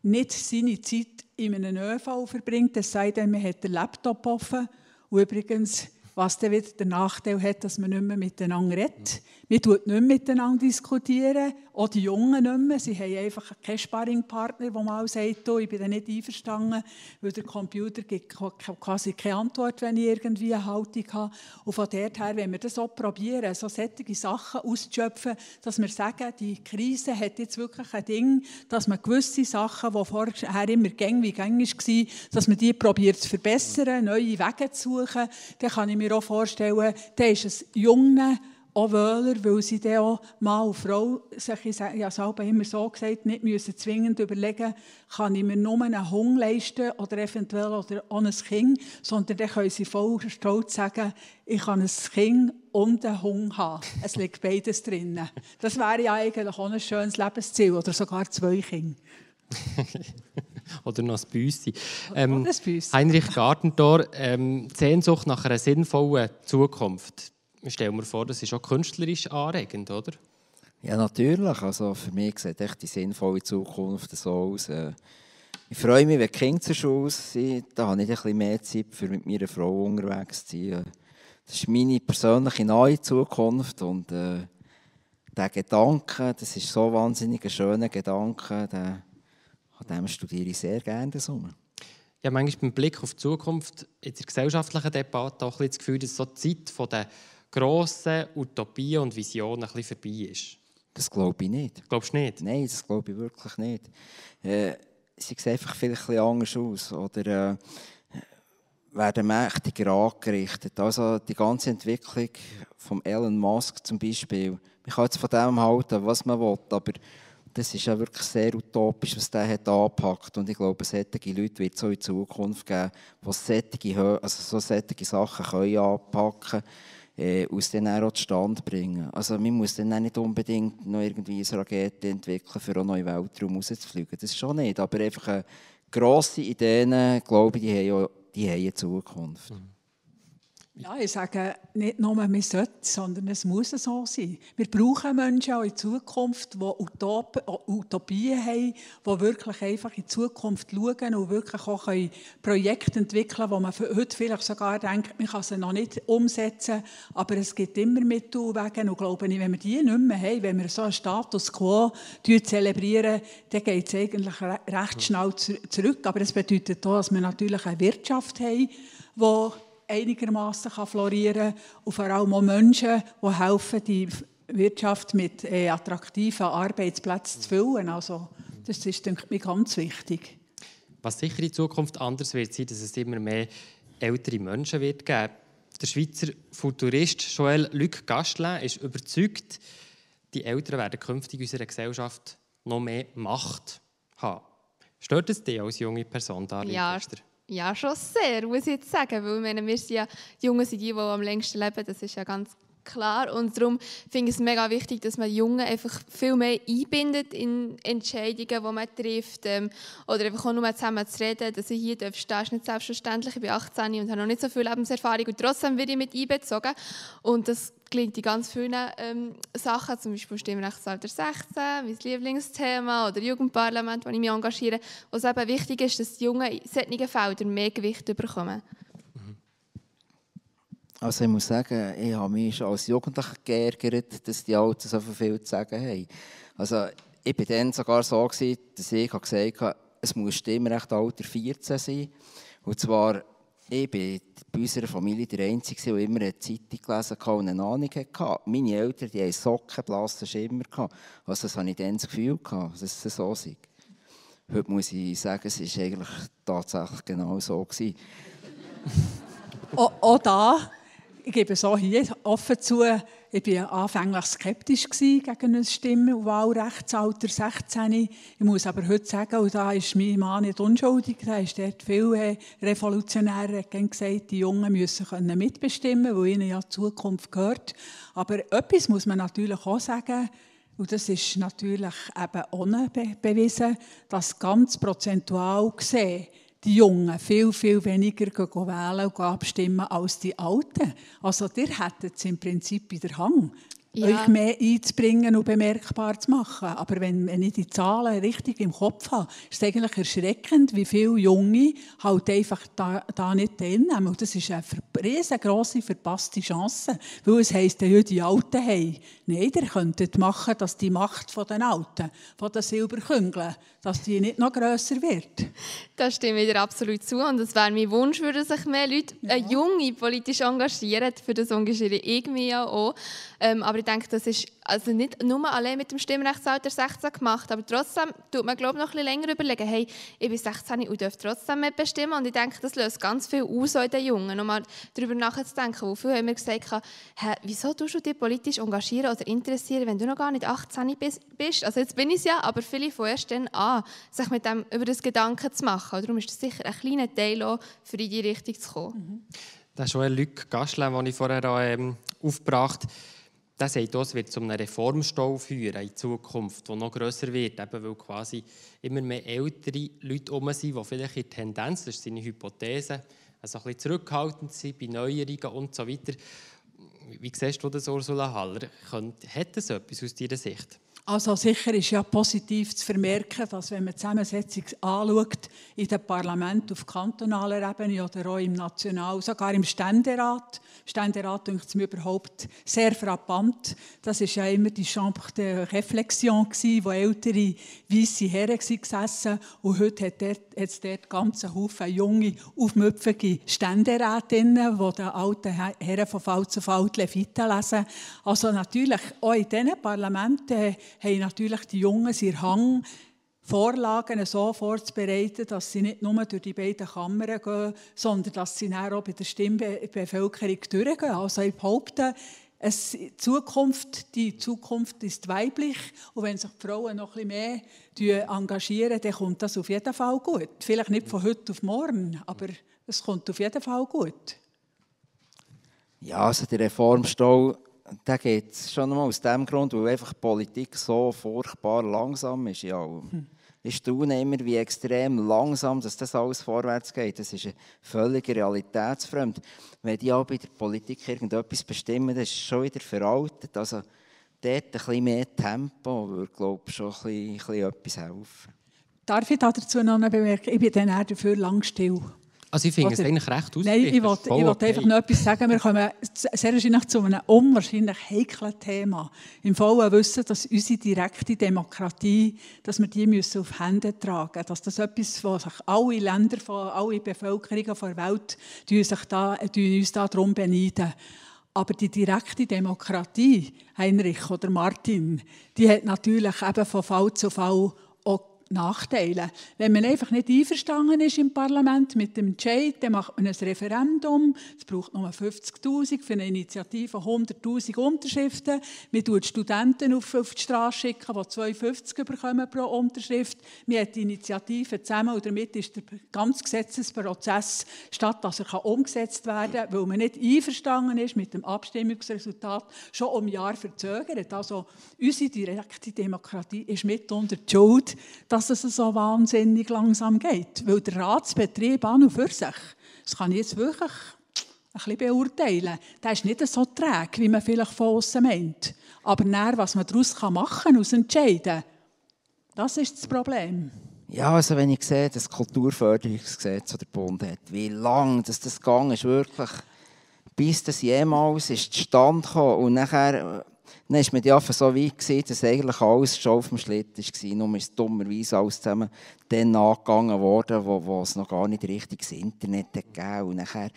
nicht seine Zeit in einem ÖV verbringt, es sei denn, man hat den Laptop offen. Und übrigens, was dann wieder den Nachteil hat, dass man nicht mehr miteinander redet. Man tut nicht miteinander diskutieren, auch die Jungen nicht mehr. Sie haben einfach keinen Sparringpartner, der mal sagt, oh, ich bin da nicht einverstanden, weil der Computer gibt quasi keine Antwort, wenn ich irgendwie eine Haltung habe. Und von dort her, wenn wir das auch probieren, so solche Sachen auszuschöpfen, dass wir sagen, die Krise hat jetzt wirklich ein Ding, dass man gewisse Sachen, die vorher immer gäng wie gängig waren, dass man die probiert zu verbessern, neue Wege zu suchen, dann kann ich mir auch vorstellen, dann ist es Jungen, auch Wähler, weil sie dann auch Mann und Frau, sich, ich habe es immer so gesagt, nicht müssen zwingend überlegen, kann ich mir nur einen Hund leisten oder eventuell oder auch ein Kind, sondern dann können sie voll stolz sagen, ich kann ein Kind und einen Hund haben. Es liegt beides drin. Das wäre ja eigentlich auch ein schönes Lebensziel oder sogar zwei Kinder. oder noch ein Büssi. Ähm, Heinrich Gartentor, ähm, Sehnsucht nach einer sinnvollen Zukunft ich stelle mir vor, das ist auch künstlerisch anregend, oder? Ja, natürlich. Also für mich sieht echt die sinnvolle Zukunft so aus. Äh, ich freue mich, wenn die Kinder zur Schule sind. Da habe ich ein bisschen mehr Zeit, für mit meiner Frau unterwegs zu sein. Das ist meine persönliche neue Zukunft. Und äh, der Gedanke, das ist so wahnsinnig ein schöner Gedanke, der, an dem studiere ich sehr gerne das um. Habe manchmal beim Blick auf die Zukunft in der gesellschaftlichen Debatte auch ein bisschen das Gefühl, dass so die Zeit von der grossen Utopien und Visionen ein bisschen vorbei ist? Das glaube ich nicht. Glaubst du nicht? Nein, das glaube ich wirklich nicht. Äh, sie sehen einfach vielleicht ein anders aus oder äh, werden mächtiger angerichtet. Also die ganze Entwicklung von Elon Musk zum Beispiel. Man kann jetzt von dem halten, was man will, aber das ist ja wirklich sehr utopisch, was der hat angepackt. Und ich glaube, solche Leute wird es auch in Zukunft geben, die solche, also so solche Sachen können anpacken äh, aus den auch zustande bringen. Also man muss dann nicht unbedingt noch irgendwie eine Rakete entwickeln, für einen neuen Weltraum rauszufliegen. Das schon nicht, aber einfach äh, grosse Ideen, glaube ich, die haben, die haben eine Zukunft. Mhm. Ja, ich sage nicht nur, man sollte, sondern es muss so sein. Wir brauchen Menschen auch in Zukunft, die Utop Utopien haben, die wirklich einfach in Zukunft schauen und wirklich auch Projekte entwickeln können, wo man heute vielleicht sogar denkt, man kann sie noch nicht umsetzen, aber es gibt immer Mittel und Wege. Und glaube ich, wenn wir die nicht mehr haben, wenn wir so einen Status quo zelebrieren, dann geht es eigentlich recht schnell zurück. Aber es bedeutet auch, dass wir natürlich eine Wirtschaft haben, die einigermaßen florieren kann und vor allem auch Menschen, die helfen, die Wirtschaft mit äh, attraktiven Arbeitsplätzen zu füllen. Also, das ist, denke ich, ganz wichtig. Was sicher in Zukunft anders wird sein, dass es immer mehr ältere Menschen wird geben. Der Schweizer Futurist Joël Luc Gastelin ist überzeugt, die Älteren werden künftig in unserer Gesellschaft noch mehr Macht haben. Stört es dich als junge Person, Darlene Ja, ja, schon sehr, muss ich jetzt sagen. Weil wir sind ja, die Jungen sind die, die am längsten leben, das ist ja ganz klar. Und darum finde ich es mega wichtig, dass man Jungen einfach viel mehr einbindet in Entscheidungen, die man trifft. Ähm, oder einfach auch nur zusammen zu reden, dass ich hier darf, stehst nicht selbstverständlich. Ich bin 18 und habe noch nicht so viel Lebenserfahrung und trotzdem werde ich mit einbezogen. Und das gelingt in ganz vielen ähm, Sachen, zum Beispiel Stimmrechtsalter 16, mein Lieblingsthema oder Jugendparlament, wo ich mich engagiere, wo es eben wichtig ist, dass die Jungen in solchen Feldern mehr Gewicht bekommen. Also ich muss sagen, ich habe mich schon als Jugendlicher geärgert, dass die Alten so viel zu sagen haben. Also ich war dann sogar so, dass ich gesagt habe, es muss Stimmrecht Alter 14 sein. Und zwar, ich bin bei unserer Familie der Einzige, der immer eine Zeitung gelesen und eine Ahnung hatte. Meine Eltern die hatten sockenblassen Schimmer. Also das hatte ich dann das Gefühl, dass es so sei. Heute muss ich sagen, es war eigentlich tatsächlich genau so. auch, auch da ich gebe so hier offen zu, ich war anfänglich skeptisch gegen ein Stimm- und Wahlrechtsalter 16. Ich muss aber heute sagen, und da ist mein Mann nicht unschuldig, da ist dort viel äh, Revolutionäre gesagt, die Jungen müssen können mitbestimmen, weil ihnen ja die Zukunft gehört. Aber etwas muss man natürlich auch sagen, und das ist natürlich eben ohne bewiesen, dass ganz prozentual gesehen die Jungen viel, viel weniger wählen und abstimmen als die Alten. Also, ihr hättet es im Prinzip in der Hang ja. euch mehr einzubringen und bemerkbar zu machen. Aber wenn, wenn ich die Zahlen richtig im Kopf habe, ist es eigentlich erschreckend, wie viele Junge halt einfach da, da nicht teilnehmen. Und das ist eine riesengroße verpasste Chance, weil es heisst ja, die Alten haben. Nein, ihr könntet machen, dass die Macht von den Alten, von den Silberküngeln, dass die nicht noch grösser wird. Das stimmt wieder absolut zu. Und es wäre mein Wunsch, würden sich mehr Leute, äh, Junge politisch engagieren. Für das engagiere ich mich ja auch. Ähm, aber ich denke, das ist also nicht nur allein mit dem Stimmrechtsalter 16 gemacht, aber trotzdem tut man glaube noch ein bisschen länger überlegen, hey, ich bin 16 und darf trotzdem mitbestimmen und ich denke, das löst ganz viel aus in den Jungen, nochmal darüber nachzudenken, wo viele haben mir gesagt, hey, wieso tust du dich politisch engagieren oder interessieren, wenn du noch gar nicht 18 bist? Also jetzt bin ich es ja, aber viele von erst dann an, sich mit dem über das Gedanken zu machen. Darum ist das sicher ein kleiner Teil auch, für in die Richtung zu kommen. Mhm. Das ist schon ein Luc Gaschle, den ich vorher ähm, aufgebracht habe der sagt, das wird zu einem Reformstau führen in Zukunft, der noch grösser wird, eben weil quasi immer mehr ältere Leute um sind, die vielleicht in Tendenz, das ist seine Hypothese, also ein bisschen zurückhaltend sind bei Neuerungen und so weiter. Wie siehst du das, Ursula Haller? Hat das etwas aus deiner Sicht? Also sicher ist ja positiv zu vermerken, dass wenn man die Zusammensetzung anschaut, in den Parlamenten auf kantonaler Ebene oder auch im National, sogar im Ständerat, Ständerat denkt es mir überhaupt sehr frappant. Das ist ja immer die Chambre de Réflexion wo ältere weiße Herren gesessen und heute hat es dort ganze Haufen junge, aufmüpfige Ständerätinnen, die den alten Herren von Fall zu Fall die Leviten lesen. Also natürlich, auch in diesen Parlamenten haben natürlich die Jungen ihren Hang, Vorlagen so vorzubereiten, dass sie nicht nur durch die beiden Kammern gehen, sondern dass sie dann auch bei der Stimmbevölkerung durchgehen. Also ich behaupte, es, die, Zukunft, die Zukunft ist weiblich und wenn sich die Frauen noch ein bisschen mehr engagieren, dann kommt das auf jeden Fall gut. Vielleicht nicht von heute auf morgen, aber es kommt auf jeden Fall gut. Ja, also der Reformstau da geht es schon einmal aus dem Grund, weil einfach Politik so furchtbar langsam ist. Ja. Hm. Ich staune immer, wie extrem langsam dass das alles vorwärts geht. Das ist völlig realitätsfremd. Wenn die auch bei der Politik irgendetwas bestimmen, das ist schon wieder veraltet. Also dort ein bisschen mehr Tempo würde, glaube ich, schon ein bisschen, ein bisschen etwas helfen. Darf ich dazu noch eine Bemerkung? Ich bin dann dafür lang still. Also ich finde es eigentlich recht aus. Nein, ich wollte okay. einfach noch etwas sagen. Wir kommen sehr wahrscheinlich zu einem unwahrscheinlich heiklen Thema. Im vollen Wissen, dass unsere direkte Demokratie, dass wir die müssen auf Hände tragen müssen. Dass das etwas, was sich alle Länder, von, alle Bevölkerungen der Welt die sich da, die uns darum beneiden. Aber die direkte Demokratie, Heinrich oder Martin, die hat natürlich eben von Fall zu Fall Nachteile. Wenn man einfach nicht einverstanden ist im Parlament mit dem Entscheid, dann macht man ein Referendum. Es braucht nur 50.000 für eine Initiative, 100.000 Unterschriften. Man tut Studenten auf, die Straße schicken, die 2,50 bekommen pro Unterschrift. Man hat die Initiative zusammen und damit ist der ganze Gesetzesprozess, statt dass er umgesetzt werden kann, weil man nicht einverstanden ist mit dem Abstimmungsresultat, schon um ein Jahr verzögert. Also unsere direkte Demokratie ist mitunter die Schuld, dass es so wahnsinnig langsam geht. Weil der Ratsbetrieb an und für sich, das kann ich jetzt wirklich ein bisschen beurteilen, der ist nicht so träge, wie man vielleicht von außen meint. Aber näher, was man daraus machen kann, aus Entscheiden, das ist das Problem. Ja, also wenn ich sehe, das Kulturförderungsgesetz, das der Bund hat, wie lange das, das gegangen ist, wirklich, bis das jemals ist zustande kam und nachher dann war man ja so weit, gewesen, dass eigentlich alles schon auf dem Schlitten war. Nur ist dummerweise alles zusammen dann angegangen worden, wo, wo es noch gar nicht richtiges Internet gegeben Und nachher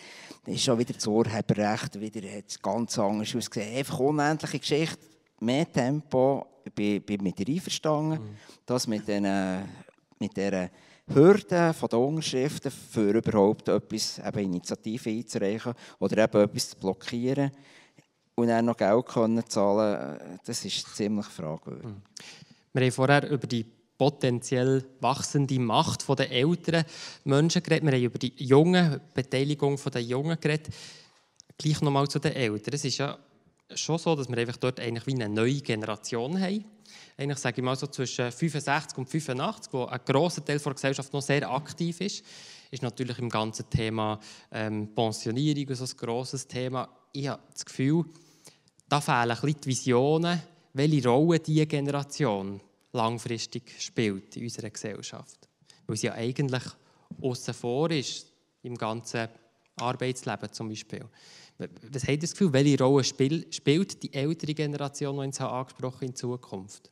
ist schon wieder das Urheberrecht, wieder hat es ganz anders ausgesehen. Einfach unendliche Geschichte, mehr Tempo, ich bin, bin mit dir einverstanden. Mhm. Das mit, den, mit dieser Hürden von den Unterschriften, für überhaupt etwas, eben Initiative einzureichen oder eben etwas zu blockieren und dann noch Geld können zahlen, das ist ziemlich fragwürdig. Mhm. Wir haben vorher über die potenziell wachsende Macht der älteren Menschen geredet. Wir haben über die junge Beteiligung der Jungen geredet. Gleich nochmal zu den Eltern. Es ist ja schon so, dass wir einfach dort eigentlich wie eine neue Generation haben. Eigentlich sage ich mal so zwischen 65 und 85, wo ein grosser Teil der Gesellschaft noch sehr aktiv ist, ist natürlich im ganzen Thema ähm, Pensionierung so ein grosses Thema. Ich habe das Gefühl, da fehlen ein die Visionen, welche Rolle diese Generation langfristig spielt in unserer Gesellschaft. Weil sie ja eigentlich außen vor ist, im ganzen Arbeitsleben zum Beispiel. Was habt ihr das Gefühl, welche Rolle spielt die ältere Generation, die angesprochen in Zukunft?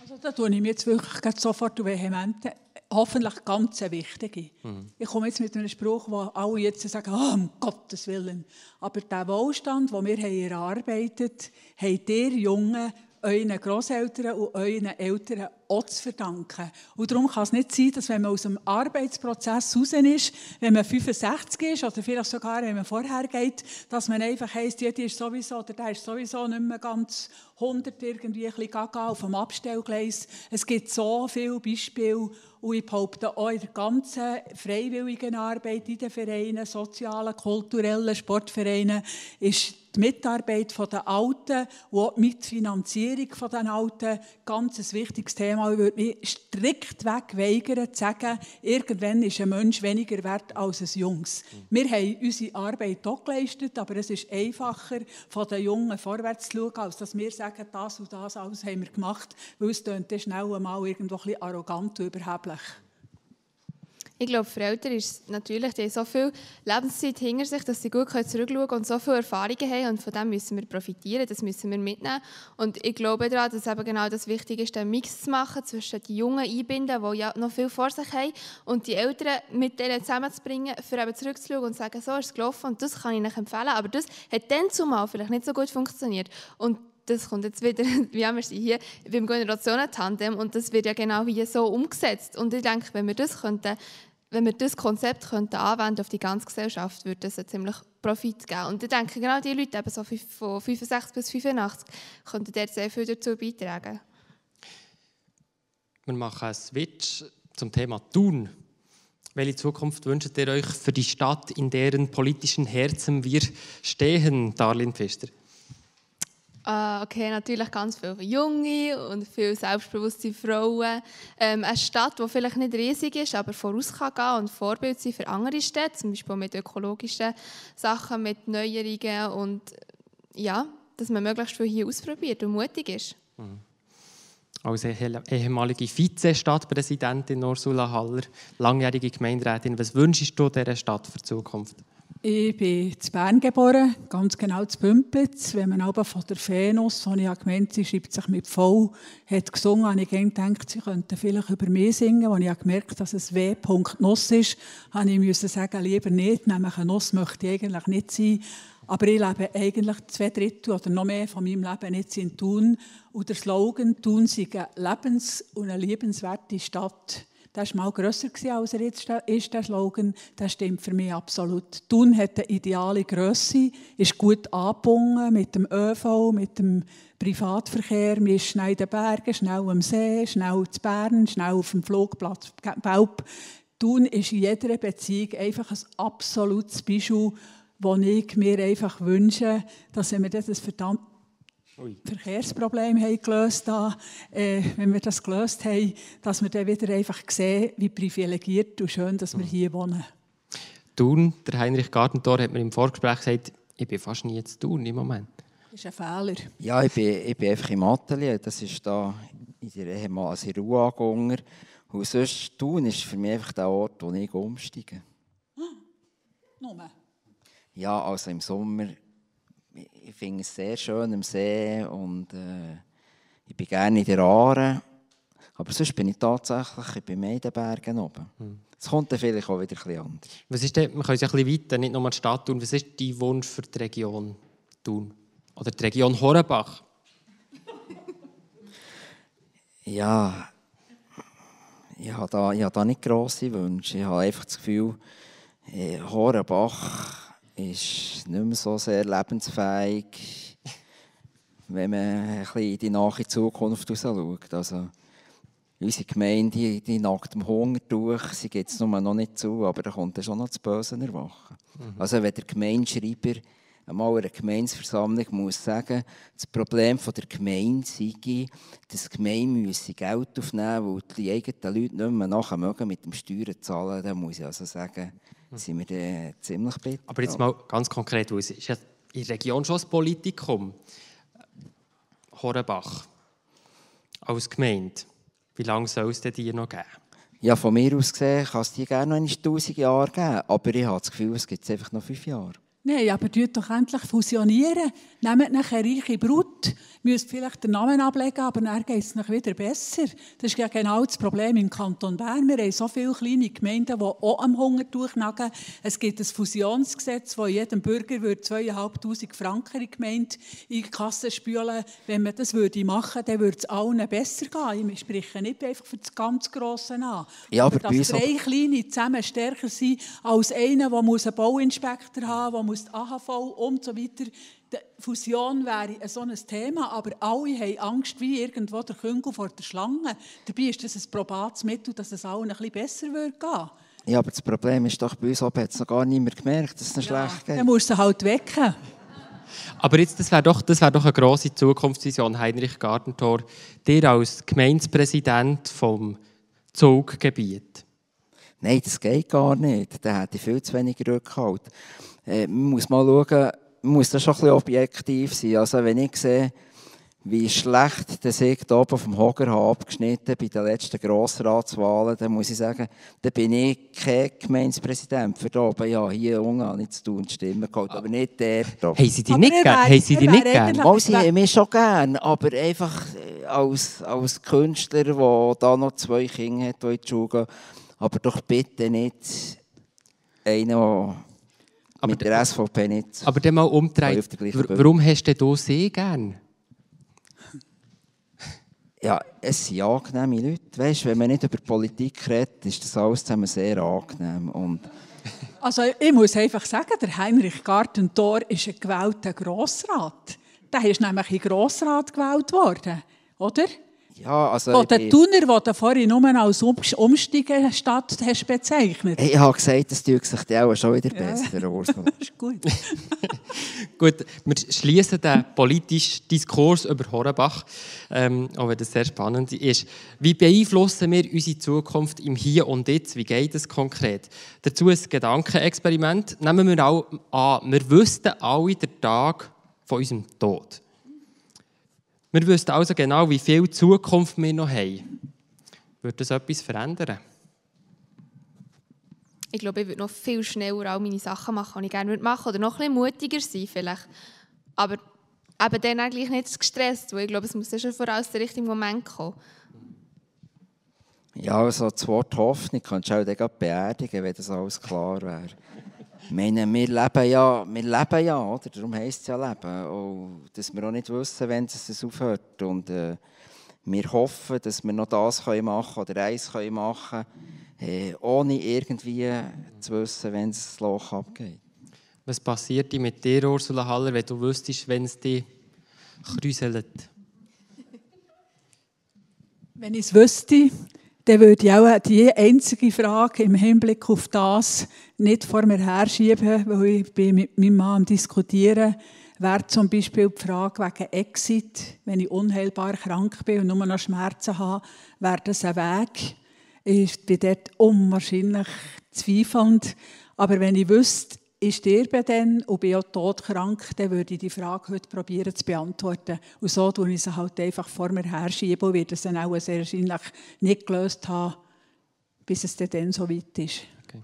Also da tue ich mir jetzt wirklich sofort vehement, hoffentlich ganz wichtige. Mhm. Ich komme jetzt mit einem Spruch, wo alle jetzt sagen, oh, um Gottes Willen. Aber der Wohlstand, den wir erarbeitet haben, habt ihr Jungen euren Großeltern und euren Eltern auch zu verdanken. Und darum kann es nicht sein, dass wenn man aus dem Arbeitsprozess raus ist, wenn man 65 ist oder vielleicht sogar, wenn man vorher geht, dass man einfach heisst, die ist sowieso oder der ist sowieso nicht mehr ganz 100 irgendwie ein bisschen gaga auf dem Abstellgleis. Es gibt so viele Beispiele und ich behaupte auch in der ganzen freiwilligen Arbeit in den Vereinen, sozialen, kulturellen Sportvereinen, ist die Mitarbeit der Alten und auch die Mitfinanzierung der Alten ganz ein wichtiges Thema. Ich würde mich strikt weigern zu sagen, irgendwann ist ein Mensch weniger wert als ein Jungs. Wir haben unsere Arbeit auch geleistet, aber es ist einfacher, von den Jungen vorwärts zu schauen, als dass wir sagen, das und das alles haben wir gemacht, weil es dann schnell einmal irgendwo ein bisschen arrogant und überheblich. Ich glaube, für Eltern ist es natürlich, die haben so viel Lebenszeit hinter sich, dass sie gut zurückschauen können und so viele Erfahrungen haben. Und von dem müssen wir profitieren, das müssen wir mitnehmen. Und ich glaube daran, dass eben genau das Wichtige ist, einen Mix zu machen zwischen die Jungen einbinden, die ja noch viel vor sich haben, und die Eltern mit denen zusammenzubringen, für eben zurückzuschauen und zu sagen, so ist es gelaufen und das kann ich euch empfehlen. Aber das hat dann zumal vielleicht nicht so gut funktioniert. Und das kommt jetzt wieder, wie haben wir sie hier beim Generationentandem und das wird ja genau hier so umgesetzt. Und ich denke, wenn wir das könnten wenn wir das Konzept könnten anwenden auf die ganze Gesellschaft, würde das einen ziemlich Profit geben. Und ich denke, genau die Leute, eben so von 65 bis 85, könnten dort sehr viel dazu beitragen. Wir machen einen Switch zum Thema Tun. Welche Zukunft wünscht ihr euch für die Stadt, in deren politischen Herzen wir stehen, Darlene Pfister? Uh, okay, natürlich ganz viele junge und viel selbstbewusste Frauen. Ähm, eine Stadt, die vielleicht nicht riesig ist, aber voraus kann und Vorbild sein für andere Städte, zum Beispiel mit ökologischen Sachen, mit Neuerungen und ja, dass man möglichst viel hier ausprobiert und mutig ist. Mhm. Als ehemalige Vize-Stadtpräsidentin Ursula Haller, langjährige Gemeinderätin, was wünschst du dieser Stadt für die Zukunft? Ich bin in Bern geboren, ganz genau zu Bümplitz. Wenn man aber von der Venus, die ich gemeint sie schreibt sich mit V, hat gesungen, habe ich gedacht, sie könnten vielleicht über mich singen. Als ich gemerkt dass es W. Nuss ist, habe ich müssen sagen, lieber nicht, nämlich ein Nuss möchte ich eigentlich nicht sein. Aber ich lebe eigentlich zwei Drittel oder noch mehr von meinem Leben jetzt in Thun. Und der Slogan «Thun sei eine lebens- und eine liebenswerte Stadt» Der war mal grösser, als er jetzt ist, der Slogan. Das stimmt für mich absolut. Thun hat eine ideale Grösse, ist gut angebunden mit dem ÖV, mit dem Privatverkehr. Man ist schnell in den Bergen, schnell am See, schnell zu Bern, schnell auf dem Flugplatz Belp. Thun ist in jeder Beziehung einfach ein absolutes Beispiel, wo ich mir einfach wünsche, dass wir das verdammt Ui. Verkehrsproblem haben gelöst haben, äh, wenn wir das gelöst haben, dass wir dann wieder einfach sehen, wie privilegiert und schön, dass wir hier wohnen. Thun, der Heinrich Gartentor hat mir im Vorgespräch gesagt, ich bin fast nie zu Thun im Moment. Das ist ein Fehler. Ja, ich bin, ich bin einfach im Atelier. Das ist da in der ehemaligen Ruhe gegangen. Und sonst, Thun ist für mich einfach der Ort, wo ich umsteige. Hm. Nur? Ja, also im Sommer ich finde es sehr schön am See und äh, ich bin gerne in der Aare. Aber sonst bin ich tatsächlich ich bin mehr in den Bergen oben. Hm. Es kommt dann vielleicht auch wieder etwas anders. Was ist denn, wir können es ein bisschen weiter, nicht nur die Stadt tun. Was ist dein Wunsch für die Region tun? Oder die Region Horenbach? ja, Ich habe da, ich habe da nicht grosse Wünsche. Ich habe einfach das Gefühl, äh, Horenbach ist nicht mehr so sehr lebensfähig, wenn man ein bisschen in die nahe Zukunft schaut. Also, unsere Gemeinde die, die nagt dem Hunger durch, sie geht es nur noch nicht zu, aber da kommt dann schon noch das Böse erwachen. Mhm. Also wenn der Gemeindeschreiber einmal einer Gemeinsversammlung muss sagen, das Problem der Gemeinde sei, dass die Gemeinde müsse Geld aufnehmen weil die eigenen Leute nicht mehr nachher mögen mit dem Steuern zahlen, dann muss ich also sagen. Sind wir dann ziemlich bitter. Aber jetzt mal ganz konkret, weil es ist ja in der Region schon das Politikum. Horenbach als Gemeinde, wie lange soll es denn die noch geben? Ja, von mir aus gesehen kann es die gerne noch 1000 Jahre geben, aber ich habe das Gefühl, es gibt einfach noch fünf Jahre. Nein, aber tut doch endlich fusionieren. Nehmt nachher eine reiche Brut, müsst vielleicht den Namen ablegen, aber dann geht es noch wieder besser. Das ist ja genau das Problem im Kanton Bern. Wir haben so viele kleine Gemeinden, die auch am Hunger durchnagen. Es gibt ein Fusionsgesetz, wo jedem Bürger 2'500 Franken in die Gemeinde in die Kasse spülen Wenn man das würde machen würde, dann würde es allen besser gehen. Ich spreche nicht einfach für das ganz Grosse an. Ja, aber, aber dass drei Kleine zusammen stärker sind als einer, der einen Bauinspektor haben muss, muss die AHV und so weiter. Die Fusion wäre so ein Thema, aber alle haben Angst, wie irgendwo der Küngel vor der Schlange. Dabei ist das ein probates Mittel, dass es allen ein bisschen besser wird gehen. Ja, aber das Problem ist doch, bei uns hat es noch gar niemand gemerkt, dass es noch ja, schlecht geht. Dann musst du halt wecken. Aber jetzt, das wäre doch, wär doch eine grosse Zukunftsvision, Heinrich Gartentor. Dir als Gemeindepräsident vom Zuggebiet. Nein, das geht gar nicht. Da hätte ich viel zu wenig Rückhalt äh, man muss mal schauen, man muss da schon ein bisschen objektiv sein. Also wenn ich sehe, wie schlecht der Sieg hier oben vom Hoger abgeschnitten bei den letzten Grossratswahlen, dann muss ich sagen, da bin ich kein Gemeindepräsident für hier oben. Ja, hier unten habe ich zu tun, Stimmen geholt, aber nicht der hier. Haben Sie die nicht gern? Haben Sie die nicht gern? Mal, sie haben mich schon gern, aber einfach äh, als, als Künstler, der da noch zwei Kinder hat, die in die Schule gehen, aber doch bitte nicht einen, der aber mit der SVP nicht. Aber dann mal umdrehen. Warum hast du sie gern? Ja, es sind angenehme Leute. Weißt, wenn man nicht über Politik redet, ist das alles zusammen sehr angenehm. Und also ich muss einfach sagen, der Heinrich Gartentor ist ein gewählter Grossrat. Der ist nämlich in Grossrat gewählt worden, oder? Ja, also Wo der Thuner, den du vorhin nur als Umsteigestadt hast bezeichnet Ich habe gesagt, das tut sich dir auch schon wieder besser, ja. Ursula. ist gut. gut, wir schließen den politischen Diskurs über Horenbach, ähm, auch wenn das sehr spannend ist. Wie beeinflussen wir unsere Zukunft im Hier und Jetzt? Wie geht es konkret? Dazu ein Gedankenexperiment. Nehmen wir auch an, wir wüssten alle den Tag von unserem Tod. Wir wüssten also genau, wie viel Zukunft wir noch haben. Würde das etwas verändern? Ich glaube, ich würde noch viel schneller all meine Sachen machen, die ich gerne machen würde. Oder noch ein bisschen mutiger sein vielleicht. Aber eben dann eigentlich nicht gestresst, weil ich glaube, es muss schon voraus der richtige Moment kommen. Ja, also das Wort Hoffnung kannst du auch beerdigen, wenn das alles klar wäre. Ich meine, wir leben ja, wir leben ja oder? darum heisst es ja Leben. Und dass wir auch nicht wissen, wenn es aufhört. Und äh, wir hoffen, dass wir noch das können machen oder eins können machen äh, ohne irgendwie zu wissen, wenn es das Loch abgeht. Was passiert mit dir, Ursula Haller, wenn du wüsstest, wenn es dich kräuselt? Wenn ich es wüsste, dann würde ich auch die einzige Frage im Hinblick auf das nicht vor mir herschieben, weil ich bin mit meinem Mann am diskutieren wäre zum Beispiel die Frage wegen Exit, wenn ich unheilbar krank bin und nur noch Schmerzen habe, wäre das ein Weg. Ich bin dort unwahrscheinlich zweifelnd. Aber wenn ich wüsste, ich sterbe dann und bin auch todkrank, dann würde ich die Frage heute probieren zu beantworten. Und so tue ich sie halt einfach vor mir herschieben und werde es dann auch sehr wahrscheinlich nicht gelöst haben, bis es dann so weit ist. Okay.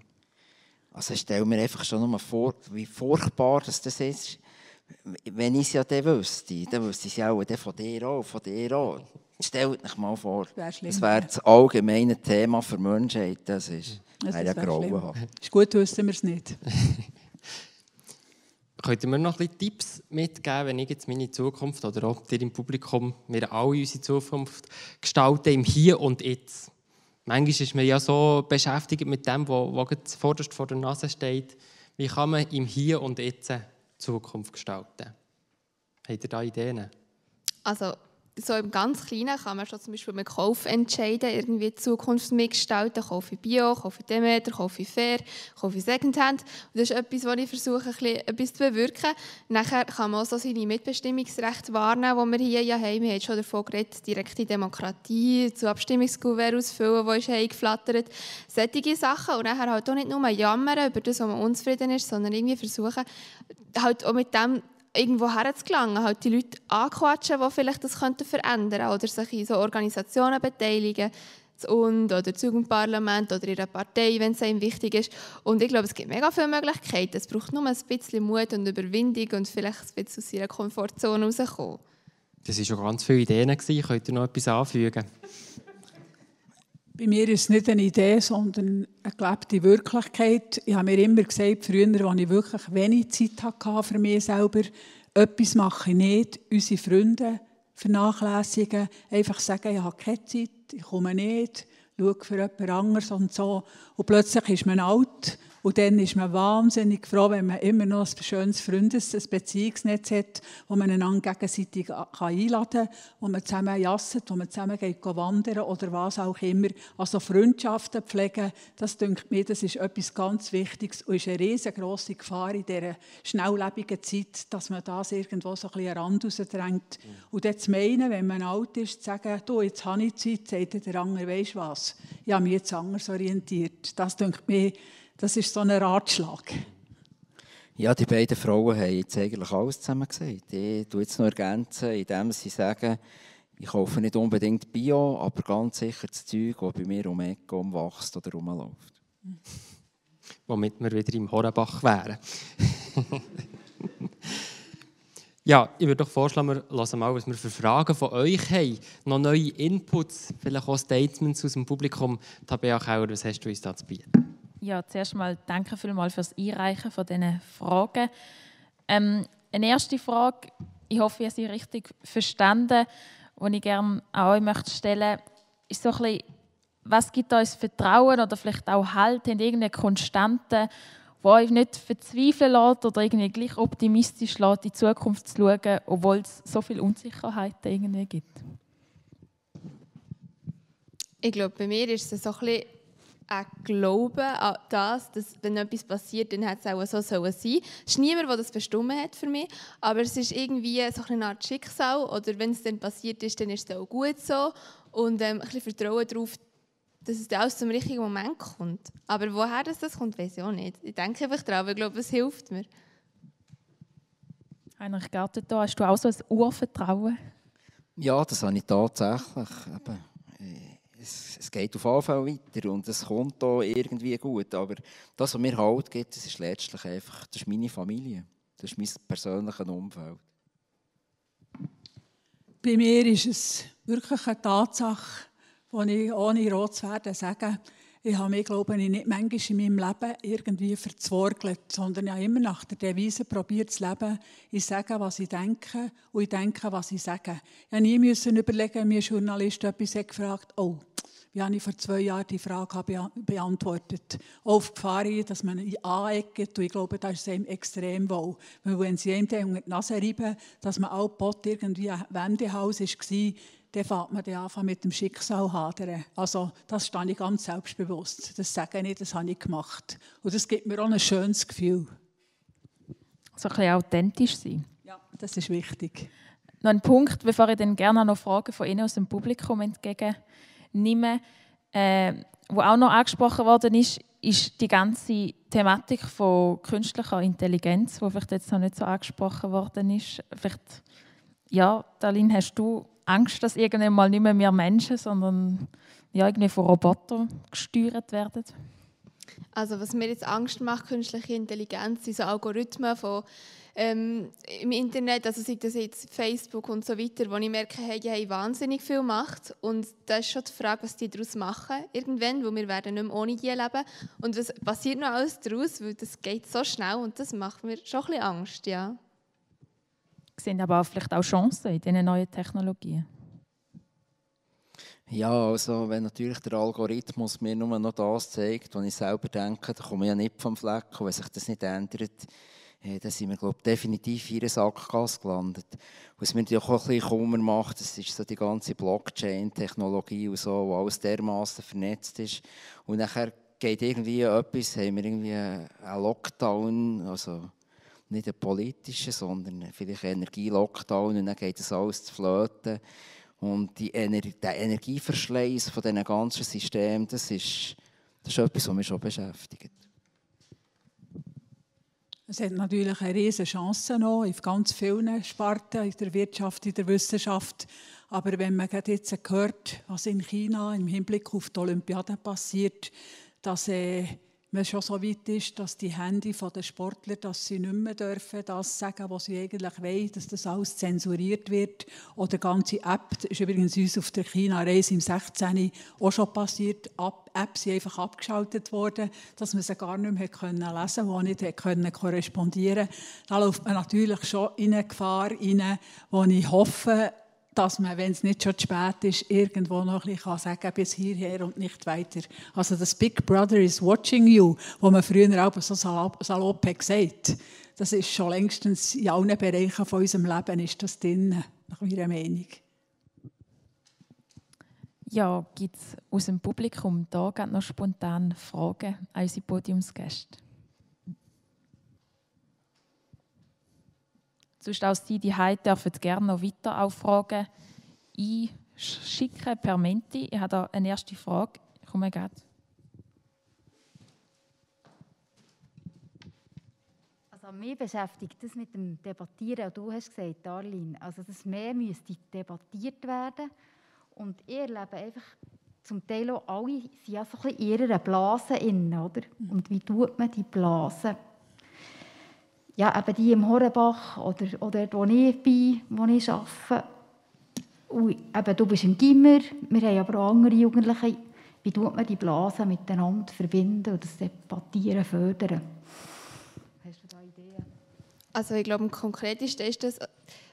Also stell mir einfach schon mal vor, wie furchtbar das ist. Wenn ich es ja dann wüsste, dann wüsste ich es ja auch von dir auch, von dir auch. Stellt euch mal vor, das wäre das allgemeine Thema für Menschheit. Das ist, das wäre ja grauenhaft. Ist gut, wüssten wir es nicht. Könnt ihr mir noch ein bisschen Tipps mitgeben, wenn ich jetzt meine Zukunft oder auch dir im Publikum, wir alle unsere Zukunft gestalten, im Hier und Jetzt? Manchmal ist man ja so beschäftigt mit dem, was vorderst vor der Nase steht. Wie kann man im Hier und Jetzt Zukunft gestalten? Habt ihr da Ideen? Also so im ganz Kleinen kann man schon zum Beispiel mit Kauf entscheiden, irgendwie die Zukunft mitgestalten. Kaufe ich Bio, kaufe ich Demeter, kaufe ich Fair, kaufe ich Secondhand. Und das ist etwas, was ich versuche, etwas zu bewirken. Nachher kann man auch so seine Mitbestimmungsrechte wahrnehmen, die wir hier ja haben. Wir haben schon davon geredet, direkte Demokratie, zu Abstimmungskuvert ausfüllen, wo ist eingeflattert. Solche Sachen. Und nachher halt auch nicht nur jammern über das, was man unzufrieden ist, sondern irgendwie versuchen, halt auch mit dem irgendwo herzugelangen, halt die Leute anquatschen, die vielleicht das könnten verändern oder sich in so Organisationen beteiligen, das UND oder das Jugendparlament oder ihre Partei, wenn es einem wichtig ist. Und ich glaube, es gibt mega viele Möglichkeiten. Es braucht nur ein bisschen Mut und Überwindung und vielleicht ein bisschen aus ihrer Komfortzone rauskommen. Das waren schon ganz viele Ideen. Könnt ihr noch etwas anfügen? Bei mir ist es nicht eine Idee, sondern eine gelebte Wirklichkeit. Ich habe mir immer gesagt, früher, als ich wirklich wenig Zeit hatte für mich selber, etwas mache ich nicht, unsere Freunde vernachlässigen, einfach sagen, ich habe keine Zeit, ich komme nicht, schaue für jemand anderes und so. Und plötzlich ist man alt und dann ist man wahnsinnig froh, wenn man immer noch ein schönes Freundes-, ein Beziehungsnetz hat, wo man einander gegenseitig einladen kann, wo man zusammen jasset, wo man zusammen geht wandern oder was auch immer. Also Freundschaften pflegen, das denkt mir, das ist etwas ganz Wichtiges und ist eine riesengroße Gefahr in dieser schnelllebigen Zeit, dass man das irgendwo so ein bisschen Rand rausdrängt. Mhm. Und dann zu meinen, wenn man alt ist, zu sagen, du, jetzt habe ich Zeit, sagt der andere, weisst was, ich habe mich jetzt anders orientiert. Das denkt mir, das ist so ein Ratschlag. Ja, die beiden Frauen haben jetzt eigentlich alles zusammen gesagt. Ich tue jetzt noch ergänzen, indem sie sagen, ich kaufe nicht unbedingt Bio, aber ganz sicher das Zeug, das bei mir um Ecke umwächst oder rumläuft. Womit wir wieder im Horenbach wären. ja, ich würde doch vorschlagen, wir hören mal, was wir für Fragen von euch haben. Noch neue Inputs, vielleicht auch Statements aus dem Publikum. Tabea Kauer, was hast du uns da zu bieten? Ja, zuerst mal danke vielmals fürs Einreichen von diesen Fragen. Ähm, eine erste Frage, ich hoffe, ihr sie richtig verstanden, die ich gerne an euch möchte stellen ist so ein bisschen, was gibt uns Vertrauen oder vielleicht auch Halt in irgendeine Konstante, die euch nicht verzweifeln lässt oder irgendwie gleich optimistisch lässt, in die Zukunft zu schauen, obwohl es so viele Unsicherheiten irgendwie gibt? Ich glaube, bei mir ist es so ein bisschen ein Glauben an das, dass wenn etwas passiert, dann hat es auch so sollen sein. Es ist niemand, der das bestimmt hat für mich, aber es ist irgendwie so eine Art Schicksal oder wenn es dann passiert ist, dann ist es auch gut so und ähm, ein bisschen Vertrauen darauf, dass es dann alles zum richtigen Moment kommt. Aber woher das, das kommt, weiß ich auch nicht. Ich denke einfach daran, ich glaube, es hilft mir. Heinrich Garten, da hast du auch so ein Urvertrauen? Ja, das habe ich tatsächlich. Eben, es, es, geht auf jeden Fall weiter und es kommt auch irgendwie gut. Aber das, was mir Halt gibt, das ist letztlich einfach, das ist meine Familie. Das ist mein persönliches Umfeld. Bei mir ist es wirklich eine Tatsache, die ich ohne rot zu werden sage, ich habe mich, glaube ich, nicht manchmal in meinem Leben irgendwie verzworgelt, sondern ich habe immer nach der Devise probiert zu leben. Ich sage, was ich denke und ich denke, was ich sage. Ich habe nie müssen überlegen, mir Journalist etwas gefragt, oh, wie habe ich vor zwei Jahren die Frage beantwortet. Auf Gefahr dass man aneckt und ich glaube, das ist einem extrem wohl. Weil wenn sie einem unter die Nase reiben, dass man auch Bot irgendwie ein Wendehaus war, dann fängt man dann an mit dem Schicksal hadern. Also das stehe ich ganz selbstbewusst. Das sage ich, das habe ich gemacht. Und das gibt mir auch ein schönes Gefühl. So ein bisschen authentisch sein. Ja, das ist wichtig. Noch ein Punkt, bevor ich dann gerne noch Fragen von Ihnen aus dem Publikum entgegennehme, äh, wo auch noch angesprochen worden ist, ist die ganze Thematik von künstlicher Intelligenz, die vielleicht jetzt noch nicht so angesprochen worden ist. Vielleicht, ja, Darlene, hast du Angst, dass irgendwann mal nicht mehr wir Menschen, sondern ja, irgendwie von Robotern gesteuert werden? Also was mir jetzt Angst macht, künstliche Intelligenz, sind so Algorithmen von, ähm, im Internet, also sei das jetzt Facebook und so weiter, wo ich merke, hey, die haben wahnsinnig viel Macht und da ist schon die Frage, was die daraus machen irgendwann, wo wir werden nicht mehr ohne die leben und was passiert noch alles daraus, weil das geht so schnell und das macht mir schon ein bisschen Angst, ja sehen aber auch vielleicht auch Chancen in diesen neuen Technologien. Ja, also wenn natürlich der Algorithmus mir nur noch das zeigt, was ich selber denke, dann komme ich ja nicht vom Fleck. Und wenn sich das nicht ändert, dann sind wir glaube definitiv in einer Sackgasse gelandet. Was mir auch ein bisschen Kummer macht, das ist so die ganze Blockchain-Technologie und so, wo alles dermaßen vernetzt ist. Und nachher geht irgendwie etwas, haben wir irgendwie einen Lockdown, also nicht einen politischen, sondern vielleicht einen Energie-Lockdown und dann geht das alles zu flöten. Und die Ener der Energieverschleiß von diesen ganzen Systemen, das ist, das ist etwas, was mich schon beschäftigt. Es hat natürlich eine riesige Chance noch in ganz vielen Sparten, in der Wirtschaft, in der Wissenschaft. Aber wenn man jetzt hört, was in China im Hinblick auf die Olympiade passiert, dass äh, man schon so weit ist, dass die Hände der Sportler, dass sie nicht mehr dürfen, das sagen, was sie eigentlich wollen, dass das alles zensuriert wird. Oder die ganze App, das ist übrigens uns auf der China-Reise im 16. auch schon passiert, Apps sind einfach abgeschaltet worden, dass man sie gar nicht mehr lesen konnte, wo nicht können korrespondieren Da läuft man natürlich schon in eine Gefahr rein, wo ich hoffe, dass man, wenn es nicht schon zu spät ist, irgendwo noch ein bisschen sagen kann, bis hierher und nicht weiter. Also das Big Brother is watching you, wo man früher auch so salopp, salopp gesagt das ist schon längstens in allen Bereichen von unserem Leben ist das drin, nach meiner Meinung. Ja, gibt es aus dem Publikum da noch spontan Fragen an unsere Podiumsgäste? Sonst auch Sie, die heute dürfen gerne noch weiter auch Fragen einschicken per Menti. Ich habe da eine erste Frage. Ich komme gerade. Also mich beschäftigt das mit dem Debattieren. Du hast gesagt, Darlene, also das mehr müsste debattiert werden. Und ihr erlebe einfach zum Teil auch alle sind ja so ein bisschen in ihrer Blase innen, oder? Und wie tut man die Blase ja, eben die im Horrebach oder, oder dort, wo ich bin, wo ich arbeite. Und eben, du bist im Gimmer, wir haben aber auch andere Jugendliche. Wie tut man die Blasen miteinander verbinden und das Debattieren fördern? Hast du da Ideen? Also ich glaube, am konkretesten ist das,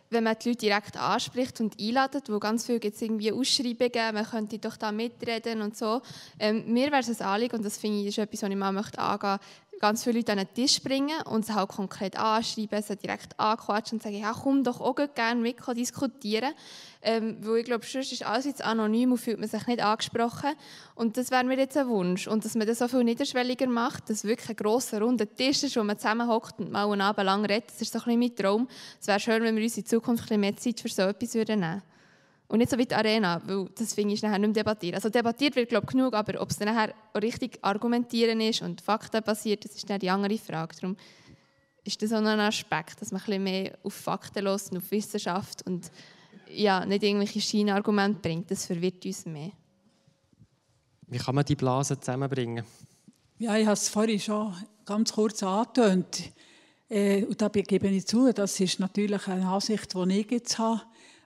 wenn man die Leute direkt anspricht und einladet, wo ganz viel gibt es irgendwie Ausschreibungen, man könnte doch da mitreden und so. Ähm, mir wäre es ein Anliegen, und das finde ich ist etwas, was ich mal möchte angehen ganz viele Leute an den Tisch bringen und sie halt konkret anschreiben, sie direkt anquatschen und sagen, ja, komm doch auch gerne mit diskutieren. Ähm, weil ich glaube, sonst ist alles jetzt anonym und fühlt man sich nicht angesprochen. Und das wäre mir jetzt ein Wunsch. Und dass man das so viel niederschwelliger macht, dass wirklich ein grosser, runder Tisch ist, wo man zusammenhockt und mal einen Abend lang redet, das ist so ein bisschen mein Traum. Es wäre schön, wenn wir uns in Zukunft ein bisschen mehr Zeit für so etwas nehmen würden. Und nicht so wie die Arena, weil das finde ich nachher nicht mehr debattiert. Also debattiert wird, glaube ich, genug, aber ob es dann nachher richtig argumentieren ist und Fakten basiert, das ist dann die andere Frage. Darum ist das auch noch ein Aspekt, dass man ein bisschen mehr auf Fakten los und auf Wissenschaft und ja, nicht irgendwelche Scheinargumente bringt. Das verwirrt uns mehr. Wie kann man die Blasen zusammenbringen? Ja, ich habe es vorhin schon ganz kurz angetönt. Äh, und da gebe ich zu, das ist natürlich eine Ansicht, die ich jetzt habe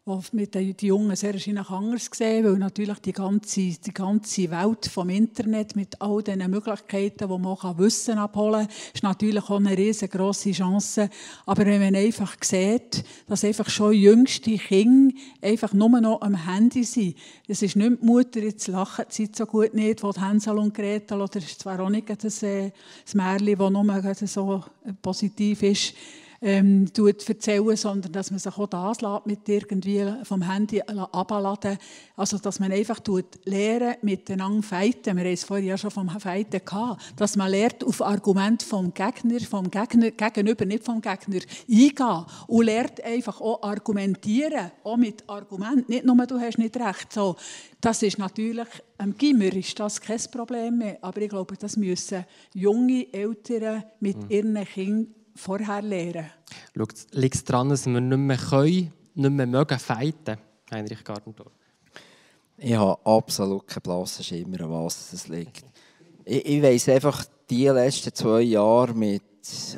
wo mit den Jungen sehr wahrscheinlich anders gesehen, weil natürlich die ganze, die ganze Welt vom Internet mit all diesen Möglichkeiten, wo man auch Wissen abholen kann, ist natürlich auch eine riesengroße Chance. Aber wenn man einfach sieht, dass einfach schon jüngste Kinder einfach nur noch am Handy sind, es ist nicht die Mutter, jetzt lachen die so gut nicht, wo Hänsel und Gretel, oder ist zwar auch nicht das, äh, das Märchen, das nur so positiv ist, ähm, erzählen, sondern dass man sich auch das mit irgendwie vom Handy abladen Also, dass man einfach lernen, miteinander fighten. Wir haben es vorhin ja schon vom Fighten gehabt. Dass man lernt, auf Argumente vom Gegner, vom Gegner, gegenüber, nicht vom Gegner, eingehen. Und lernt einfach auch argumentieren. Auch mit Argumenten. Nicht nur, du hast nicht recht. So, das ist natürlich, am Gimmer ist das kein Problem mehr. Aber ich glaube, das müssen junge Eltern mit mhm. ihren Kindern vorher lernen. Liegt es daran, dass wir nicht mehr können, nicht mehr mögen fighten, Heinrich Gartentor? Ich habe absolut keinen blassen Schimmer, an was es liegt. Ich, ich weiss einfach, die letzten zwei Jahre mit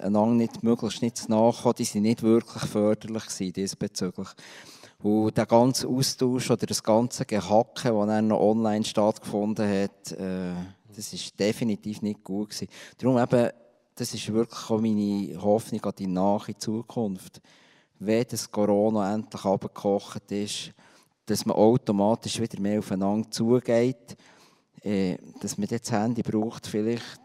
einander nicht möglichst nicht nachkommen, die waren nicht wirklich förderlich diesbezüglich. Und der ganze Austausch oder das ganze Gehacke, das dann noch online stattgefunden hat, äh, das war definitiv nicht gut. Gewesen. Darum eben das ist wirklich auch meine Hoffnung an die nahe Zukunft. Wenn das Corona endlich abgekocht ist, dass man automatisch wieder mehr aufeinander zugeht, äh, dass man das Handy braucht, vielleicht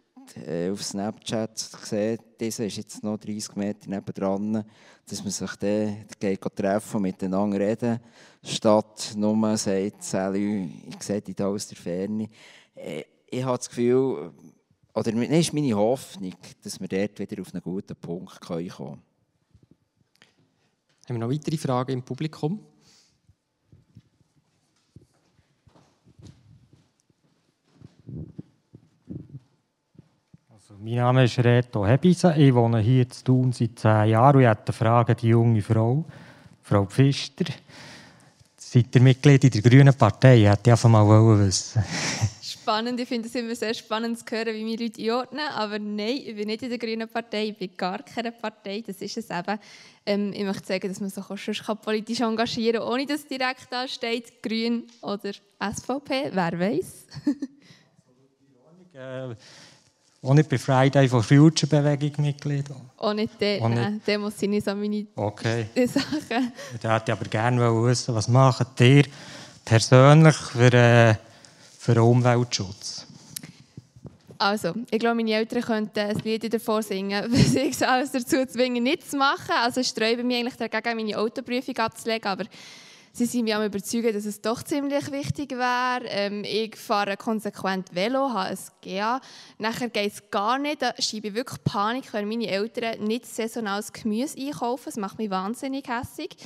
äh, auf Snapchat sieht, dieser ist jetzt noch 30 Meter nebendran, dass man sich dann geht treffen und miteinander reden, statt nur sagt, ich sehe dich da aus der Ferne. Äh, ich habe das Gefühl, oder das ist meine Hoffnung, dass wir dort wieder auf einen guten Punkt kommen können. Haben wir noch weitere Fragen im Publikum? Also, mein Name ist Reto Hebise. Ich wohne hier in Thun seit zehn Jahren und ich hätte eine Frage an die junge Frau, Frau Pfister. Seid ihr Mitglied in der Grünen Partei? Ich hätte einfach mal wissen Spannend, ich finde es immer sehr spannend zu hören, wie wir Leute einordnen. Aber nein, ich bin nicht in der Grünen Partei, ich bin gar keine Partei. Das ist es eben. Ähm, ich möchte sagen, dass man sich auch schon politisch engagieren kann, ohne dass es direkt da steht, Grün oder SVP, wer weiß. äh, auch nicht bei Friday for Future Bewegung Mitglied? Auch nicht der, auch nicht. der muss nicht so meine okay. Sachen. Ich hätte aber gerne wissen, was macht ihr persönlich für, äh, für den Umweltschutz? Also, ich glaube, meine Eltern könnten ein Lied davor singen, sie ich alles dazu zwingen, nichts zu machen. Also sträube mich eigentlich dagegen, meine Autoprüfung abzulegen, aber Sie sind mich überzeugt, dass es doch ziemlich wichtig wäre. Ähm, ich fahre konsequent Velo, habe ein GA. Nachher geht es gar nicht. Da schiebe ich wirklich Panik, wenn meine Eltern nicht saisonales Gemüse einkaufen. Das macht mich wahnsinnig hässlich.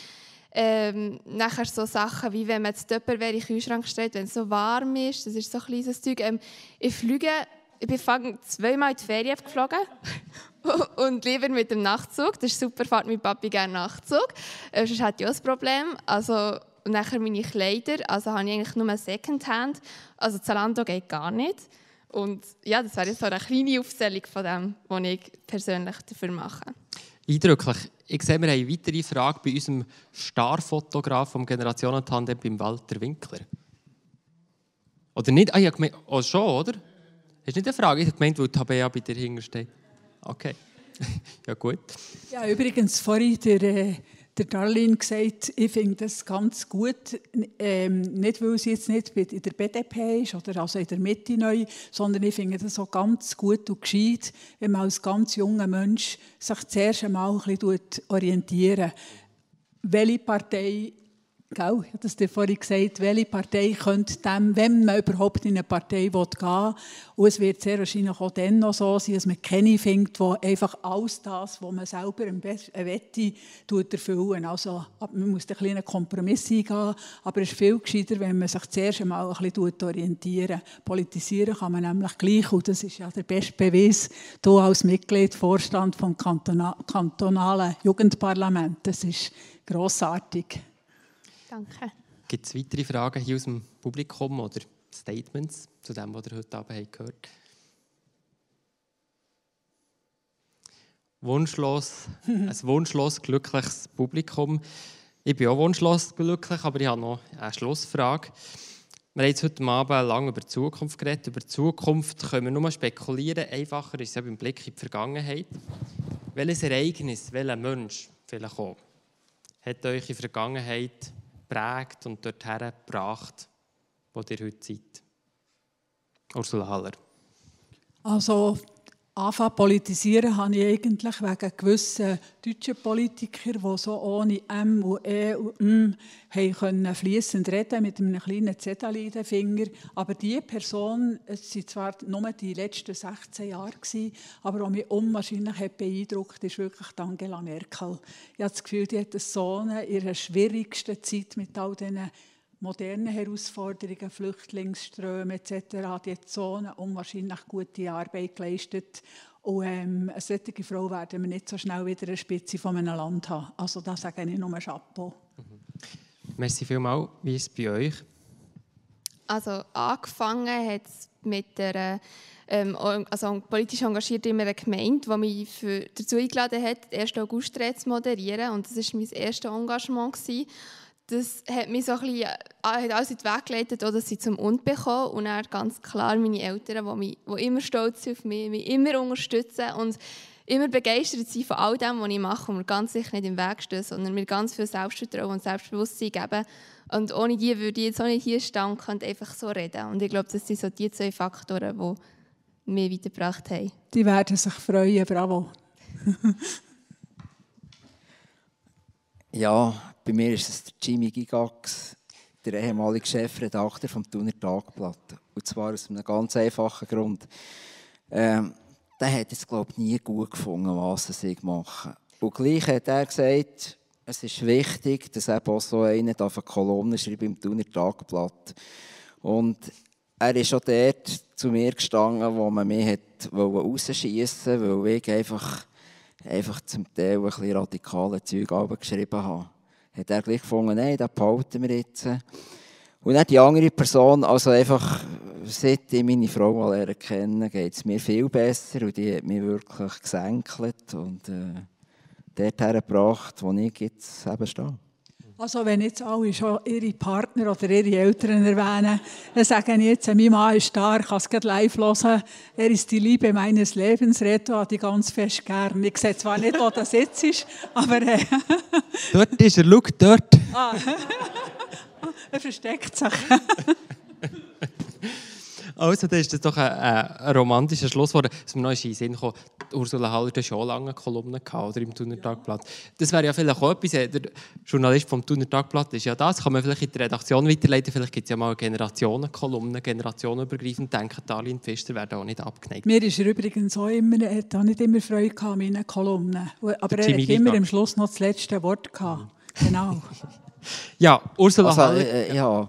Ähm, nachher so Sachen wie wenn man das Tupperware in den Kühlschrank stellt, wenn es so warm ist. Das ist so ein kleines Zeug. Ähm, ich fliege, ich bin zweimal in die Ferien geflogen und lieber mit dem Nachtzug. Das ist super, fahrt mein Papi gerne Nachtzug. Äh, sonst hat ich auch ein Problem. Also, und nachher meine Kleider, also habe ich eigentlich nur Secondhand. Also Zalando geht gar nicht. Und ja, das wäre jetzt so eine kleine Aufzählung von dem, was ich persönlich dafür mache. Eindrücklich. Ich sehe, wir haben eine weitere Frage bei unserem Starfotograf vom Generationentandem beim Walter Winkler. Oder nicht? Ah, ich gemeint, oh, schon, oder? Hast du nicht eine Frage? Ich habe gemeint, weil Tabea bei dir hintersteht. Okay. ja, gut. Ja, übrigens, vorhin der, äh, der Darlene gesagt, ich finde das ganz gut, ähm, nicht weil sie jetzt nicht in der BDP ist oder also in der Mitte neu, sondern ich finde das auch ganz gut und gescheit, wenn man als ganz junger Mensch sich zuerst einmal ein bisschen orientieren welche Partei Gell? Ich habe das dir vorhin gesagt, welche Partei könnte dem, wenn man überhaupt in eine Partei gehen will, und es wird sehr wahrscheinlich auch dann noch so sein, dass man keine findet, die einfach alles das, was man selber am besten wette, erfüllen. Also man muss einen kleinen Kompromiss eingehen, aber es ist viel gescheiter, wenn man sich zuerst einmal ein bisschen orientieren Politisieren kann man nämlich gleich, und das ist ja der beste Beweis, du als Mitglied, Vorstand vom kantonalen Jugendparlament, das ist grossartig. Danke. Gibt es weitere Fragen hier aus dem Publikum oder Statements zu dem, was ihr heute Abend gehört Wunschlos, ein wunschlos glückliches Publikum. Ich bin auch wunschlos glücklich, aber ich habe noch eine Schlussfrage. Wir haben jetzt heute Abend lange über die Zukunft geredet. Über die Zukunft können wir nur spekulieren. Einfacher ist es beim Blick in die Vergangenheit. Welches Ereignis, welcher Mensch vielleicht auch, hat euch in der Vergangenheit geprägt und dorthin gebracht, wo ihr heute seid? Ursula Haller. Also, anfangen politisieren habe ich eigentlich wegen gewissen deutschen Politikern, die so ohne M und E und M können fließend reden mit einem kleinen Zettel in den Finger. Aber diese Person, es waren zwar nur die letzten 16 Jahre, aber was mich unwahrscheinlich hat beeindruckt ist wirklich Angela Merkel. Ich habe das Gefühl, die hat so in ihrer schwierigsten Zeit mit all diesen modernen Herausforderungen, Flüchtlingsströme etc. Die hat so eine unwahrscheinlich gute Arbeit geleistet. Und ähm, eine solche Frau werden wir nicht so schnell wieder eine Spitze von einem Land haben. Also da sage ich nur Chapeau. Mhm. Merci vielmals. Wie ist es bei euch? Also angefangen hat es mit der ähm, also politisch engagiert in einer Gemeinde, die mich für, dazu eingeladen hat, den 1. August zu moderieren. Und das war mein erstes Engagement. Gewesen das hat mich so ein bisschen, äh, hat alles in den Weg geleitet, dass sie zum Und bekommen und dann ganz klar meine Eltern, die, mich, die immer stolz sind auf mich, mich immer unterstützen und immer begeistert sein von all dem, was ich mache und mir ganz sicher nicht im Weg stehen, sondern mir ganz viel Selbstvertrauen und Selbstbewusstsein geben. Und ohne die würde ich jetzt auch nicht hier stehen und einfach so reden. Und ich glaube, das sind so die zwei Faktoren, die mich weitergebracht haben. Die werden sich freuen, bravo. Ja, bei mir ist es Jimmy Gigax, der ehemalige Chefredakteur vom Thuner Tagblatt. Und zwar aus einem ganz einfachen Grund. Ähm, der hat es, glaube ich, nie gut gefunden, was ich mache. Und gleich hat er gesagt, es ist wichtig, dass eben auch so einer eine Kolumne schreibt im Thuner Tagblatt. Und er ist auch dort zu mir gestanden, wo man mich rausschießen wollte, weil ich einfach, einfach zum Teil ein radikale Zeug geschrieben habe. Hat er gleich gefunden, nein, das behalten wir jetzt. Und dann die andere Person, also einfach, seit ich meine Frau mal lernen kennen, geht es mir viel besser und die hat mich wirklich gesenkelt und äh, dort hergebracht, wo ich jetzt eben stehe. Also wenn jetzt alle schon ihre Partner oder ihre Eltern erwähnen, dann sagen jetzt, mein Mann ist da, ich kann es live hören, er ist die Liebe meines Lebens, Reto hat die ganz fest gern. Ich sehe zwar nicht, wo das jetzt ist, aber... Äh, dort ist er, schau, dort. Ah. er versteckt sich. Also, das ist das doch ein, ein romantischer Schlusswort. Was mir noch in den Sinn kam, Ursula Haller hat schon lange Kolumnen gehabt, oder im Thuner Tagblatt. Das wäre ja vielleicht auch etwas, der Journalist vom Thuner Tagblatt ist ja das, kann man vielleicht in die Redaktion weiterleiten, vielleicht gibt es ja mal Generationenkolumnen, generationenübergreifend denken, Darlene Pfister werden auch nicht abgeneigt. Mir ist er übrigens auch immer, er hat auch nicht immer Freude gehabt an meinen Kolumnen, aber er hat immer am Schluss noch das letzte Wort gehabt. Genau. ja, Ursula also, Haller. Äh, ja.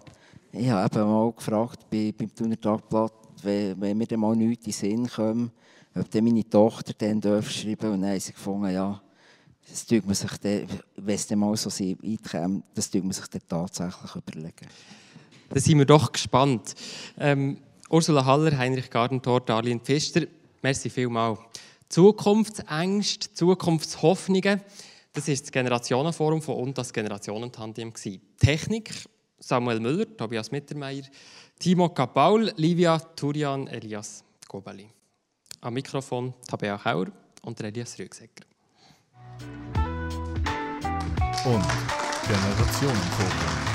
Ich habe eben mal gefragt bei, beim Thuner Tagblatt, wenn, wenn mir dann mal nichts in den Sinn kommt, ob dann meine Tochter dann schreiben darf. Und dann haben sie gefunden, ja, das tut man sich dann, wenn es dann mal so einkommt, das tut man sich dann tatsächlich überlegen. Da sind wir doch gespannt. Ähm, Ursula Haller, Heinrich Gardentor, Darlene Pfister, merci vielmals. Zukunftsängste, Zukunftshoffnungen, das ist das Generationenforum von und das Generationentandem. Technik Samuel Müller, Tobias Mittermeier, Timo Kapaul, Livia Turian, Elias Gobeli. Am Mikrofon Tabea Kauer und Elias Rügsecker. Und Generationenforum.